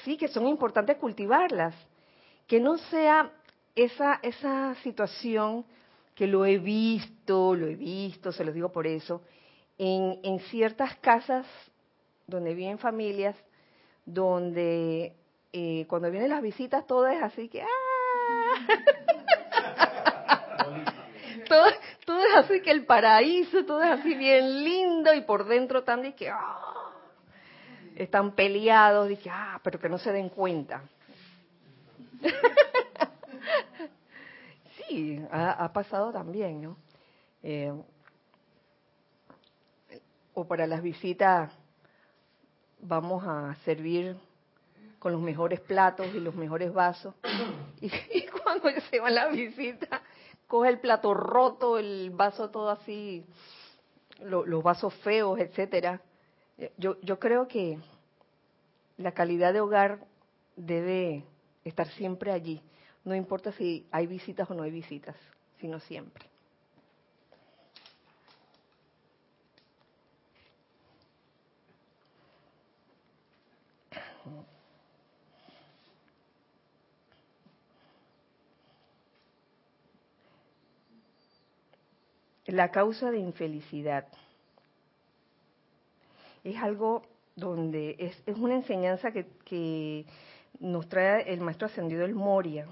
sí, que son importantes cultivarlas. Que no sea esa, esa situación que lo he visto, lo he visto, se los digo por eso, en, en ciertas casas donde viven familias, donde eh, cuando vienen las visitas todo es así que ¡ah! <laughs> todo, todo, es así que el paraíso, todo es así bien lindo y por dentro también que ¡ah! están peleados, dije, ah, pero que no se den cuenta. <laughs> sí, ha, pasado también, ¿no? Eh, o para las visitas vamos a servir con los mejores platos y los mejores vasos. <coughs> Y, cuando se va la visita, coge el plato roto, el vaso todo así, los vasos feos, etcétera. Yo, yo creo que la calidad de hogar debe estar siempre allí. No importa si hay visitas o no hay visitas, sino siempre. La causa de infelicidad es algo donde es, es una enseñanza que, que, nos trae el maestro ascendido el Moria.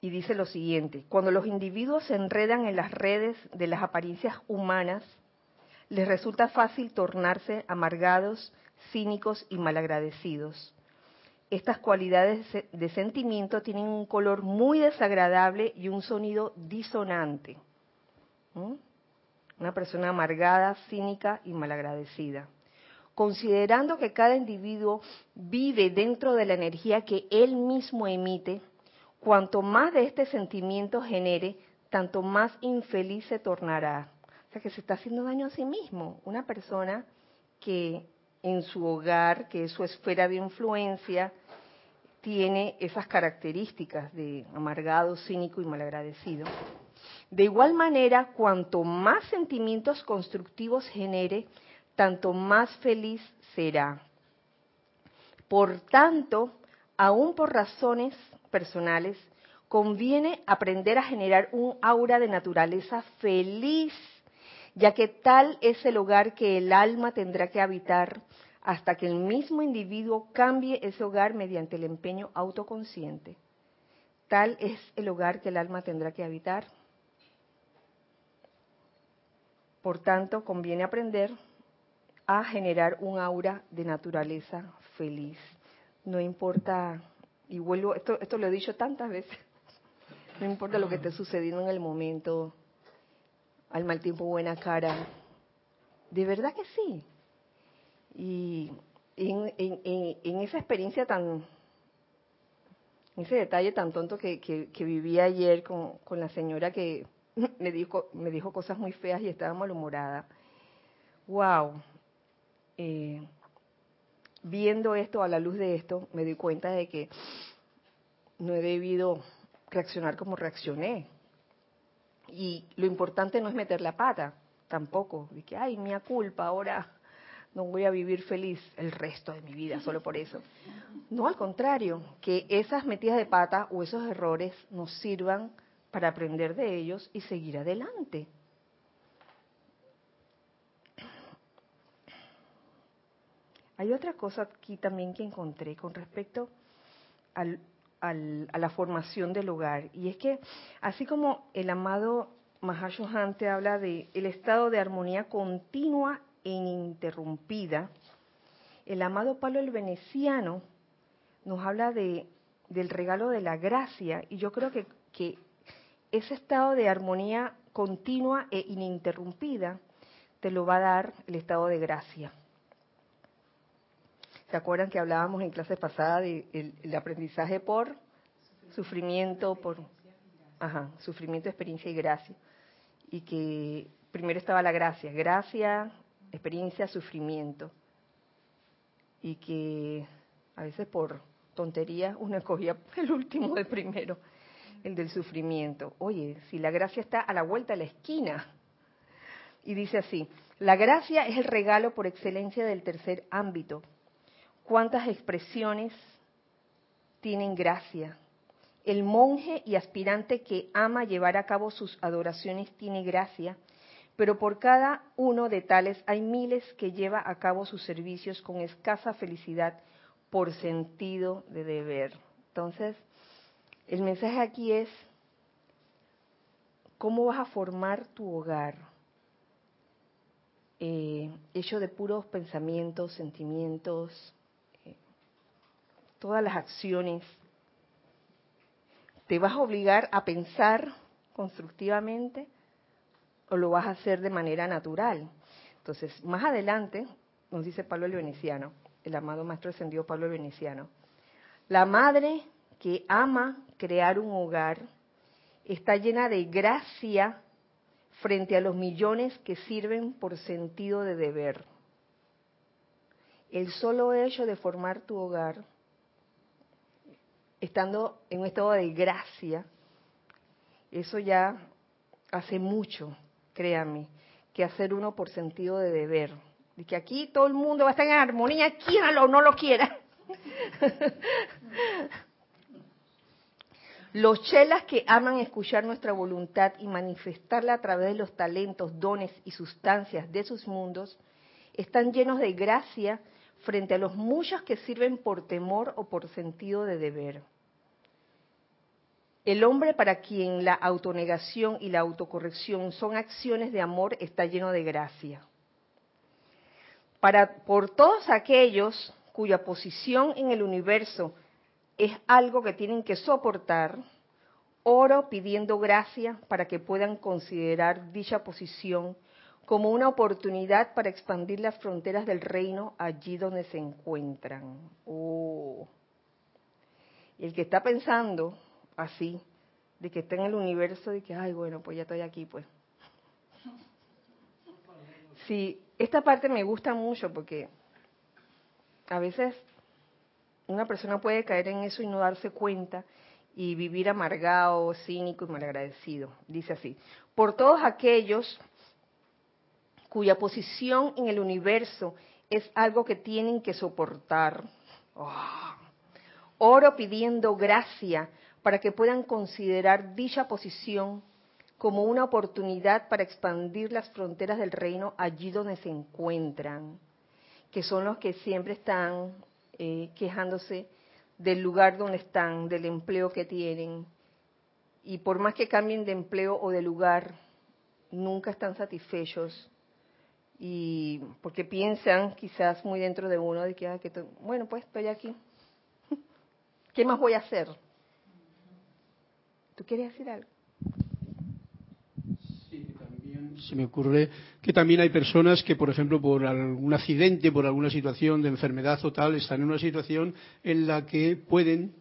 Y dice lo siguiente, cuando los individuos se enredan en las redes de las apariencias humanas, les resulta fácil tornarse amargados, cínicos y malagradecidos. Estas cualidades de sentimiento tienen un color muy desagradable y un sonido disonante. Una persona amargada, cínica y malagradecida. Considerando que cada individuo vive dentro de la energía que él mismo emite, cuanto más de este sentimiento genere, tanto más infeliz se tornará. O sea que se está haciendo daño a sí mismo. Una persona que en su hogar, que es su esfera de influencia, tiene esas características de amargado, cínico y malagradecido. De igual manera, cuanto más sentimientos constructivos genere, tanto más feliz será. Por tanto, aún por razones personales, conviene aprender a generar un aura de naturaleza feliz, ya que tal es el hogar que el alma tendrá que habitar hasta que el mismo individuo cambie ese hogar mediante el empeño autoconsciente. Tal es el hogar que el alma tendrá que habitar. Por tanto, conviene aprender a generar un aura de naturaleza feliz. No importa, y vuelvo, esto, esto lo he dicho tantas veces, <laughs> no importa lo que esté sucediendo en el momento, al mal tiempo buena cara. De verdad que sí. Y en, esa experiencia tan, ese detalle tan tonto que, que, viví ayer con, con, la señora que <laughs> me dijo, me dijo cosas muy feas y estaba malhumorada. ¡Wow! Eh, viendo esto, a la luz de esto, me di cuenta de que no he debido reaccionar como reaccioné. Y lo importante no es meter la pata, tampoco. De que, ay, mía culpa, ahora no voy a vivir feliz el resto de mi vida solo por eso. No, al contrario, que esas metidas de pata o esos errores nos sirvan para aprender de ellos y seguir adelante. Hay otra cosa aquí también que encontré con respecto al, al, a la formación del hogar, y es que así como el amado Mahashohan te habla de el estado de armonía continua ininterrumpida, el amado Pablo el Veneciano nos habla de, del regalo de la gracia y yo creo que, que ese estado de armonía continua e ininterrumpida te lo va a dar el estado de gracia. ¿Se acuerdan que hablábamos en clase pasada del de el aprendizaje por sufrimiento, por ajá, sufrimiento, experiencia y gracia? Y que primero estaba la gracia, gracia, experiencia, sufrimiento. Y que a veces por tontería uno <laughs> escogía el último del primero, el del sufrimiento. Oye, si la gracia está a la vuelta de la esquina. Y dice así, la gracia es el regalo por excelencia del tercer ámbito. ¿Cuántas expresiones tienen gracia? El monje y aspirante que ama llevar a cabo sus adoraciones tiene gracia pero por cada uno de tales hay miles que lleva a cabo sus servicios con escasa felicidad por sentido de deber. Entonces, el mensaje aquí es, ¿cómo vas a formar tu hogar? Eh, hecho de puros pensamientos, sentimientos, todas las acciones. ¿Te vas a obligar a pensar constructivamente? o lo vas a hacer de manera natural. Entonces, más adelante, nos dice Pablo el Veneciano, el amado Maestro Ascendido Pablo el Veneciano, la madre que ama crear un hogar está llena de gracia frente a los millones que sirven por sentido de deber. el solo hecho de formar tu hogar, estando en un estado de gracia, eso ya hace mucho, créanme, que hacer uno por sentido de deber. De que aquí todo el mundo va a estar en armonía, quiéralo o no lo quiera. <laughs> Los chelas que aman escuchar nuestra voluntad y manifestarla a través de los talentos, dones y sustancias de sus mundos, están llenos de gracia frente a los muchos que sirven por temor o por sentido de deber. El hombre para quien la autonegación y la autocorrección son acciones de amor está lleno de gracia. Para, por todos aquellos cuya posición en el universo es algo que tienen que soportar, oro pidiendo gracia para que puedan considerar dicha posición como una oportunidad para expandir las fronteras del reino allí donde se encuentran. Oh. El que está pensando así, de que está en el universo, de que, ay, bueno, pues ya estoy aquí, pues. Sí, esta parte me gusta mucho porque a veces una persona puede caer en eso y no darse cuenta y vivir amargado, cínico y malagradecido. Dice así, por todos aquellos cuya posición en el universo es algo que tienen que soportar. Oh. Oro pidiendo gracia para que puedan considerar dicha posición como una oportunidad para expandir las fronteras del reino allí donde se encuentran, que son los que siempre están eh, quejándose del lugar donde están, del empleo que tienen, y por más que cambien de empleo o de lugar, nunca están satisfechos y porque piensan quizás muy dentro de uno de que, ah, que bueno, pues estoy aquí. <laughs> ¿Qué más voy a hacer? ¿Tú quieres decir algo? Sí, también se me ocurre que también hay personas que, por ejemplo, por algún accidente, por alguna situación de enfermedad o tal, están en una situación en la que pueden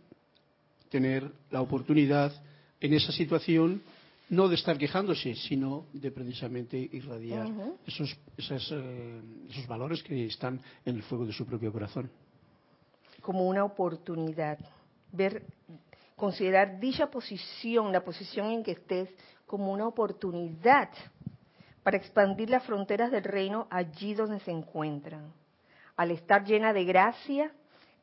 tener la oportunidad en esa situación no de estar quejándose, sino de precisamente irradiar esos, eh, esos valores que están en el fuego de su propio corazón. Como una oportunidad, ver, considerar dicha posición, la posición en que estés, como una oportunidad para expandir las fronteras del reino allí donde se encuentran. Al estar llena de gracia,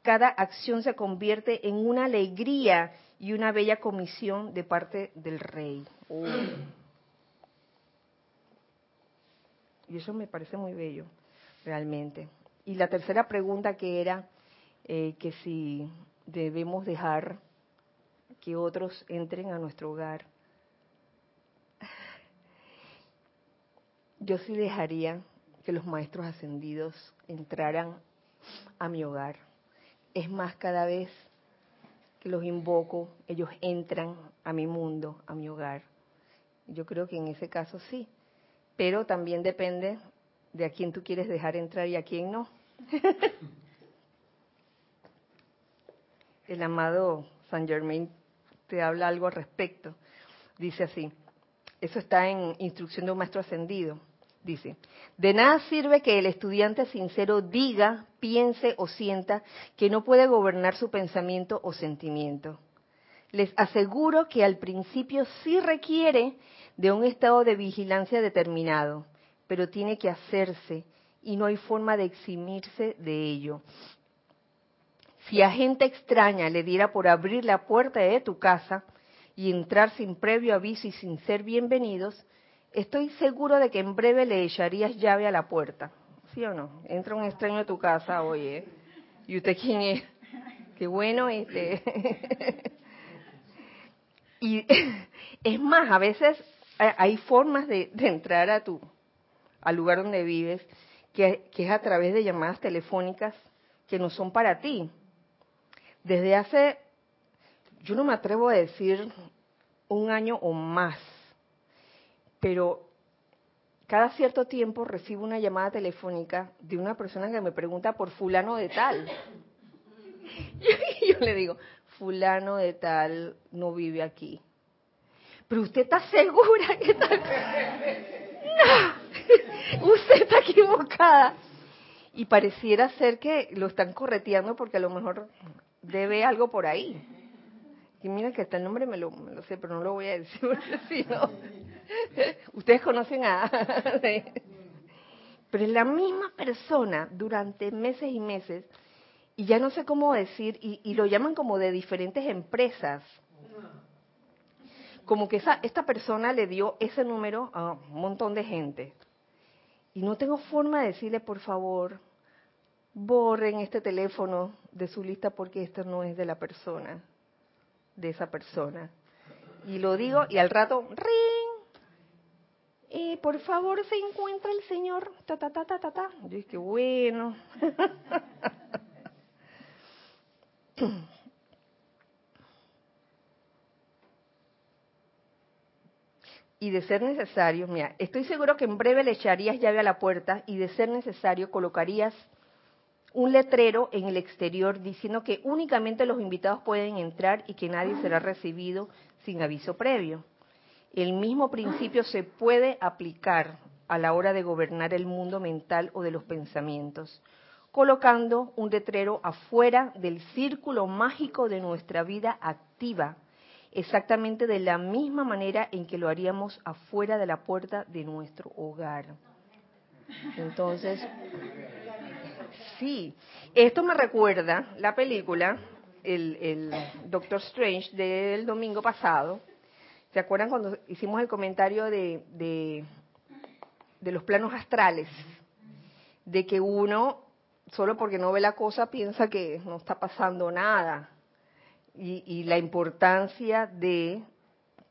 cada acción se convierte en una alegría y una bella comisión de parte del rey. Y eso me parece muy bello, realmente. Y la tercera pregunta que era eh, que si debemos dejar que otros entren a nuestro hogar. Yo sí dejaría que los maestros ascendidos entraran a mi hogar. Es más, cada vez que los invoco, ellos entran a mi mundo, a mi hogar. Yo creo que en ese caso sí, pero también depende de a quién tú quieres dejar entrar y a quién no. El amado Saint Germain te habla algo al respecto. Dice así, eso está en Instrucción de un Maestro Ascendido. Dice, de nada sirve que el estudiante sincero diga, piense o sienta que no puede gobernar su pensamiento o sentimiento. Les aseguro que al principio sí requiere de un estado de vigilancia determinado, pero tiene que hacerse y no hay forma de eximirse de ello. Si a gente extraña le diera por abrir la puerta de tu casa y entrar sin previo aviso y sin ser bienvenidos, estoy seguro de que en breve le echarías llave a la puerta. ¿Sí o no? Entra un extraño a tu casa, oye, ¿y usted quién es? Qué bueno este. <laughs> y <laughs> es más, a veces hay formas de, entrar a tu, al lugar donde vives que, que es a través de llamadas telefónicas que no son para ti. Desde hace, yo no me atrevo a decir un año o más, pero cada cierto tiempo recibo una llamada telefónica de una persona que me pregunta por fulano de tal. <laughs> Y yo le digo, fulano de tal no vive aquí. Pero usted está segura que está... No, usted está equivocada. y pareciera ser que lo están correteando porque a lo mejor debe algo por ahí. Y mira que hasta el nombre me lo, sé, pero no lo voy a decir <laughs> porque si no, ustedes conocen a... <laughs> pero es la misma persona durante meses y meses, y ya no sé cómo decir, y, y lo llaman como de diferentes empresas. Como que esta persona le dio ese número a un montón de gente. Y no tengo forma de decirle, por favor, borren este teléfono de su lista porque esto no es de la persona, de esa persona. Y lo digo y al rato, ring. Y por favor se encuentra el señor, ta ta ta ta ta ta. Yo dije, bueno. <laughs> <laughs> y de ser necesario, mira, estoy seguro que en breve le echarías llave a la puerta y de ser necesario colocarías un letrero en el exterior diciendo que únicamente los invitados pueden entrar y que nadie será recibido sin aviso previo. El mismo principio se puede aplicar a la hora de gobernar el mundo mental o de los pensamientos, colocando un letrero afuera del círculo mágico de nuestra vida activa exactamente de la misma manera en que lo haríamos afuera de la puerta de nuestro hogar. Entonces, sí, esto me recuerda la película, el, Doctor Strange del domingo pasado. ¿Se acuerdan cuando hicimos el comentario de, de, de los planos astrales? De que uno, solo porque no ve la cosa, piensa que no está pasando nada y, la importancia de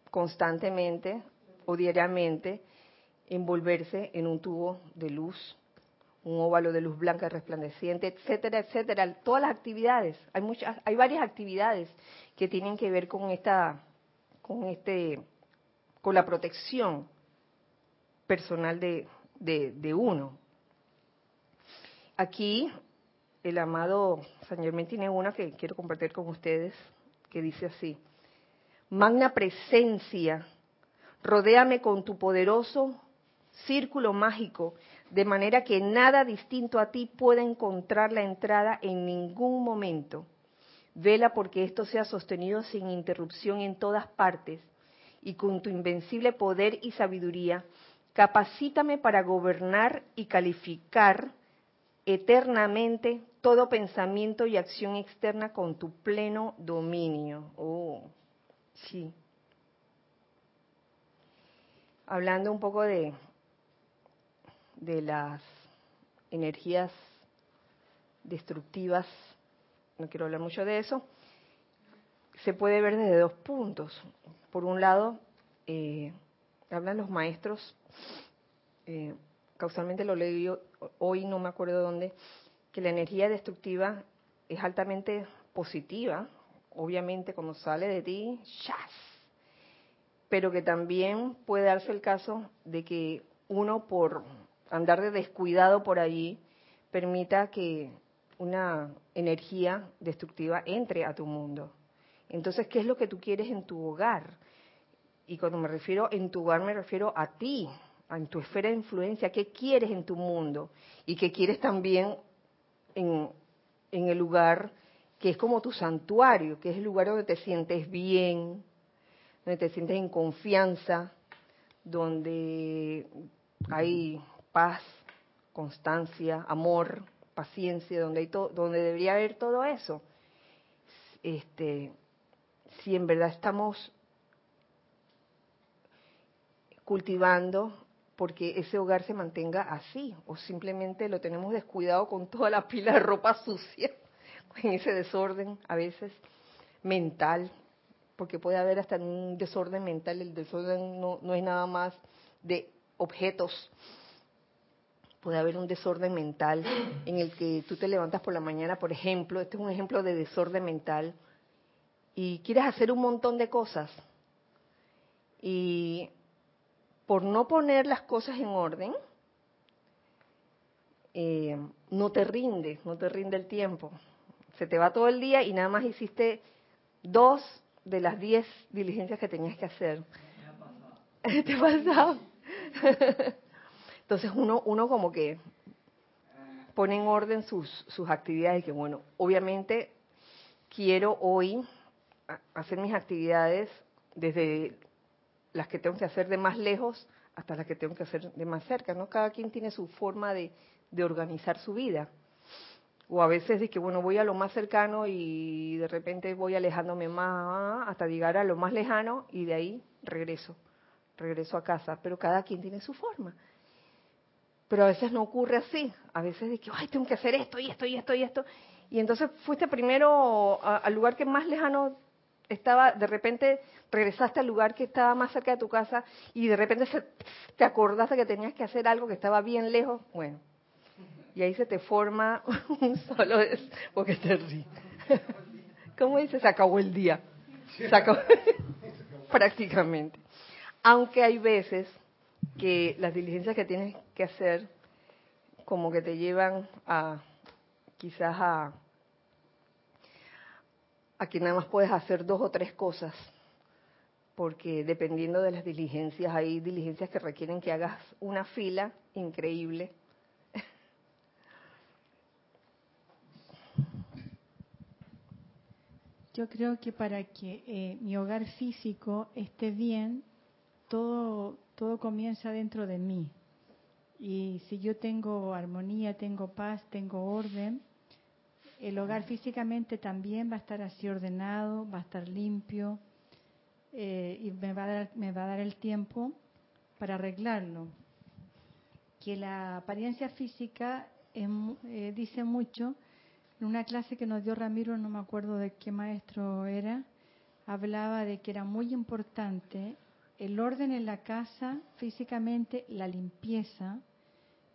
constantemente o diariamente envolverse en un tubo de luz, un óvalo de luz blanca resplandeciente, etcétera, etcétera. Todas las actividades, hay muchas, hay varias actividades que tienen que ver con esta, con este, con la protección personal de, de uno. Aquí el amado San Germán tiene una que quiero compartir con ustedes, que dice así, Magna presencia, rodéame con tu poderoso círculo mágico, de manera que nada distinto a ti pueda encontrar la entrada en ningún momento. Vela porque esto sea sostenido sin interrupción en todas partes, y con tu invencible poder y sabiduría, capacítame para gobernar y calificar eternamente todo pensamiento y acción externa con tu pleno dominio. Oh, sí. Hablando un poco de, de las energías destructivas, no quiero hablar mucho de eso, se puede ver desde dos puntos. Por un lado, eh, hablan los maestros, eh, causalmente lo leí hoy, no me acuerdo dónde, que la energía destructiva es altamente positiva, obviamente cuando sale de ti, ¡chas! pero que también puede darse el caso de que uno por andar de descuidado por allí permita que una energía destructiva entre a tu mundo. Entonces, ¿qué es lo que tú quieres en tu hogar? Y cuando me refiero en tu hogar me refiero a ti, en tu esfera de influencia, qué quieres en tu mundo y qué quieres también en, el lugar que es como tu santuario, que es el lugar donde te sientes bien, donde te sientes en confianza, donde hay paz, constancia, amor, paciencia, donde hay donde debería haber todo eso. Este, si en verdad estamos cultivando porque ese hogar se mantenga así, o simplemente lo tenemos descuidado con toda la pila de ropa <laughs> sucia, en ese desorden a veces mental, porque puede haber hasta un desorden mental, el desorden no, no es nada más de objetos, puede haber un desorden mental en el que tú te levantas por la mañana, por ejemplo, este es un ejemplo de desorden mental, y quieres hacer un montón de cosas, y por no poner las cosas en orden, eh, no te rinde, no te rinde el tiempo. Se te va todo el día y nada más hiciste dos de las diez diligencias que tenías que hacer. <laughs> ¿Te ha pasado? <laughs> Entonces uno, uno como que pone en orden sus, sus actividades, que bueno, obviamente quiero hoy hacer mis actividades desde las que tengo que hacer de más lejos hasta las que tengo que hacer de más cerca, ¿no? Cada quien tiene su forma de, de organizar su vida. O a veces de que, bueno, voy a lo más cercano y de repente voy alejándome más hasta llegar a lo más lejano y de ahí regreso, regreso a casa. Pero cada quien tiene su forma. Pero a veces no ocurre así. A veces de que, ay, tengo que hacer esto y esto y esto y esto. Y entonces fuiste primero al lugar que más lejano estaba, de repente regresaste al lugar que estaba más cerca de tu casa y de repente te acordaste que tenías que hacer algo que estaba bien lejos. Bueno, y ahí se te forma <laughs> un solo porque te ríes. ¿Cómo dice? Se acabó el día. Se <laughs> prácticamente. Aunque hay veces que las diligencias que tienes que hacer como que te llevan a quizás a a que nada más puedes hacer dos o tres cosas, porque dependiendo de las diligencias, hay diligencias que requieren que hagas una fila increíble Yo creo que para que eh, mi hogar físico esté bien, todo, todo comienza dentro de mí. Y si yo tengo armonía, tengo paz, tengo orden, el hogar físicamente también va a estar así ordenado, va a estar limpio eh, y me va, a dar, me va a dar el tiempo para arreglarlo. Que la apariencia física eh, dice mucho en una clase que nos dio Ramiro, no me acuerdo de qué maestro era, hablaba de que era muy importante el orden en la casa, físicamente, la limpieza,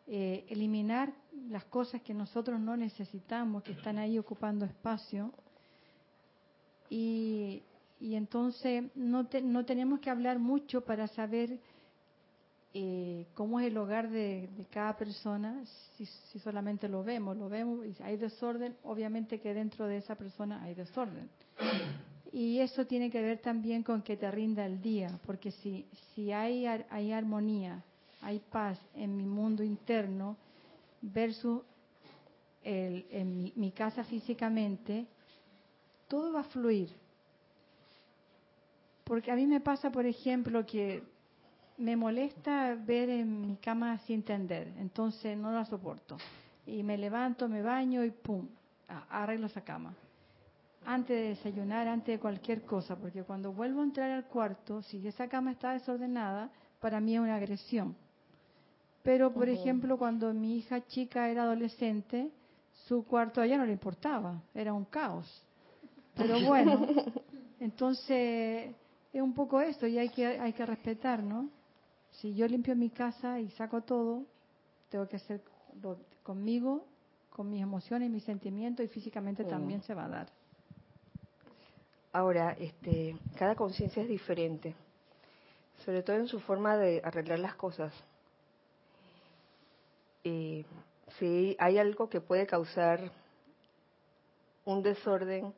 eh, eliminar las cosas que nosotros no necesitamos, que están ahí ocupando espacio. Y, entonces no, no tenemos que hablar mucho para saber eh, cómo es el hogar de, cada persona, si, solamente lo vemos, lo vemos y hay desorden, obviamente que dentro de esa persona hay desorden. Y eso tiene que ver también con que te rinda el día, porque si, si hay, hay armonía, hay paz en mi mundo interno versus en mi casa físicamente, todo va a fluir. Porque a mí me pasa, por ejemplo, que me molesta ver en mi cama sin tender, entonces no la soporto. Y me levanto, me baño y pum, arreglo esa cama. Antes de desayunar, antes de cualquier cosa, porque cuando vuelvo a entrar al cuarto, si esa cama está desordenada, para mí es una agresión. Pero, por ejemplo, cuando mi hija chica era adolescente, su cuarto a ella no le importaba, era un caos. Pero bueno, <laughs> entonces es un poco eso y hay que, hay que respetar, ¿no? Si yo limpio mi casa y saco todo, tengo que hacer conmigo, con mis emociones y mis sentimientos y físicamente mm. también se va a dar. Ahora, este, cada conciencia es diferente, sobre todo en su forma de arreglar las cosas. Eh, si hay algo que puede causar un desorden,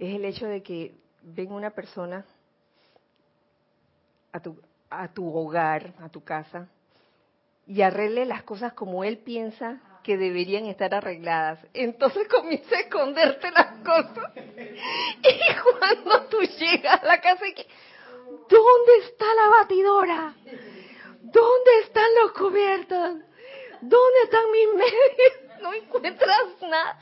es el hecho de que venga una persona a tu, a tu hogar, a tu casa, y arregle las cosas como él piensa que deberían estar arregladas. Entonces <laughs> comienza a esconderte las cosas. <laughs> Y cuando tú llegas a la casa, ¿dónde está la batidora? ¿Dónde están los cubiertos? ¿Dónde están mis medios? <laughs> No encuentras nada.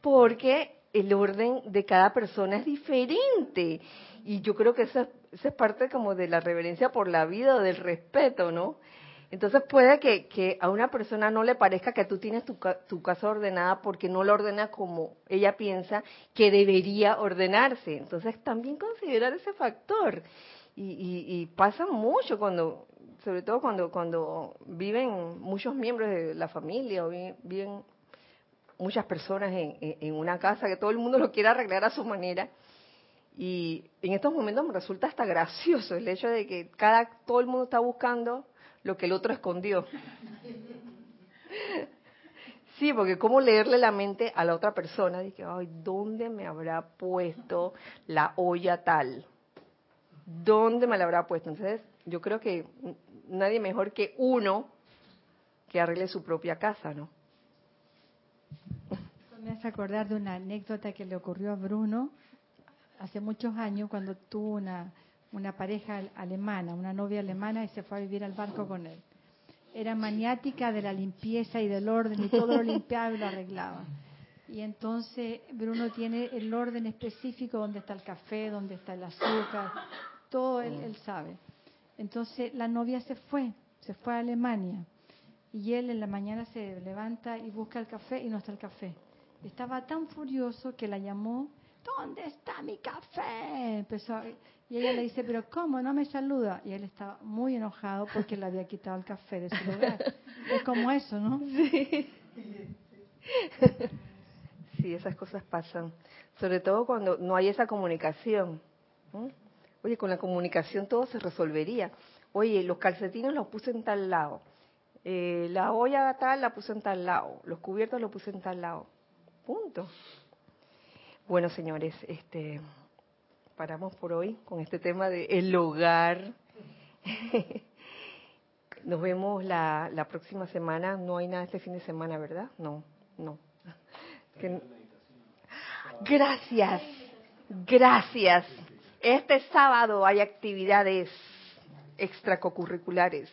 Porque el orden de cada persona es diferente. Y yo creo que esa, es parte como de la reverencia por la vida o del respeto, ¿no? Entonces puede que, a una persona no le parezca que tú tienes tu, casa ordenada porque no la ordena como ella piensa que debería ordenarse. Entonces también considerar ese factor. Y, pasa mucho cuando, sobre todo cuando, cuando viven muchos miembros de la familia o viven muchas personas en, en una casa que todo el mundo lo quiere arreglar a su manera y en estos momentos me resulta hasta gracioso el hecho de que cada todo el mundo está buscando lo que el otro escondió. <laughs> Sí, porque cómo leerle la mente a la otra persona, dije, ay, ¿dónde me habrá puesto la olla tal? ¿Dónde me la habrá puesto? Entonces, yo creo que nadie mejor que uno que arregle su propia casa, ¿no? me hace acordar de una anécdota que le ocurrió a Bruno hace muchos años cuando tuvo una, una pareja alemana, una novia alemana y se fue a vivir al barco con él. Era maniática de la limpieza y del orden y todo lo limpiaba y lo arreglaba. Y entonces Bruno tiene el orden específico donde está el café, donde está el azúcar, todo él, él sabe. Entonces la novia se fue, se fue a Alemania. Y él en la mañana se levanta y busca el café y no está el café. Estaba tan furioso que la llamó, ¿dónde está mi café? Empezó a- y ella le dice, pero ¿cómo? No me saluda. Y él estaba muy enojado porque le había quitado el café de su lugar. Es como eso, ¿no? Sí, esas cosas pasan. Sobre todo cuando no hay esa comunicación. Oye, con la comunicación todo se resolvería. Oye, los calcetines los puse en tal lado. Eh, la olla tal la puse en tal lado. Los cubiertos los puse en tal lado. Punto. Bueno, señores, este paramos por hoy con este tema de el hogar. <laughs> Nos vemos la, la próxima semana. No hay nada este fin de semana, ¿verdad? No, no. Que- Gracias, gracias. Este sábado hay actividades extracurriculares.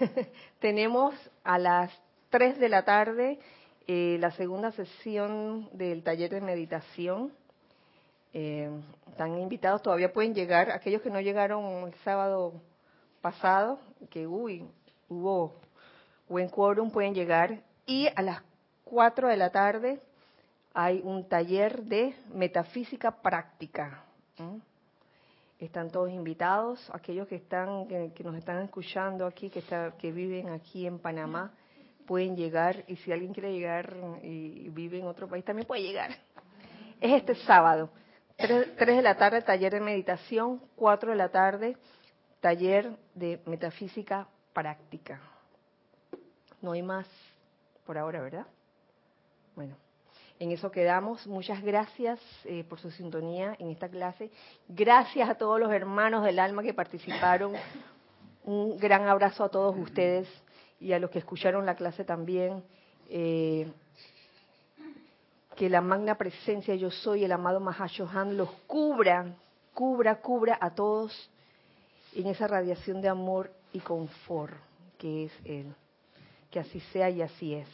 <laughs> Tenemos a las 3 de la tarde eh, la segunda sesión del taller de meditación. Eh, están invitados, todavía pueden llegar. Aquellos que no llegaron el sábado pasado, que uy, hubo buen quórum, pueden llegar. Y a las 4 de la tarde hay un taller de metafísica práctica. ¿M? Están todos invitados, aquellos que están que, nos están escuchando aquí, que está, que viven aquí en Panamá, pueden llegar y si alguien quiere llegar y vive en otro país también puede llegar. Es este sábado, 3, de la tarde taller de meditación, 4 de la tarde taller de metafísica práctica. No hay más por ahora, ¿verdad? Bueno, en eso quedamos. Muchas gracias eh, por su sintonía en esta clase. Gracias a todos los hermanos del alma que participaron. Un gran abrazo a todos ustedes y a los que escucharon la clase también. Eh, que la magna presencia yo soy, el amado Mahashohan, los cubra, cubra, cubra a todos en esa radiación de amor y confort que es Él. Que así sea y así es.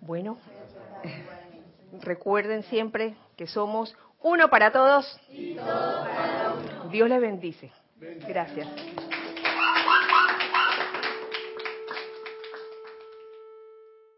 Bueno, recuerden siempre que somos uno para todos. Dios les bendice. Gracias.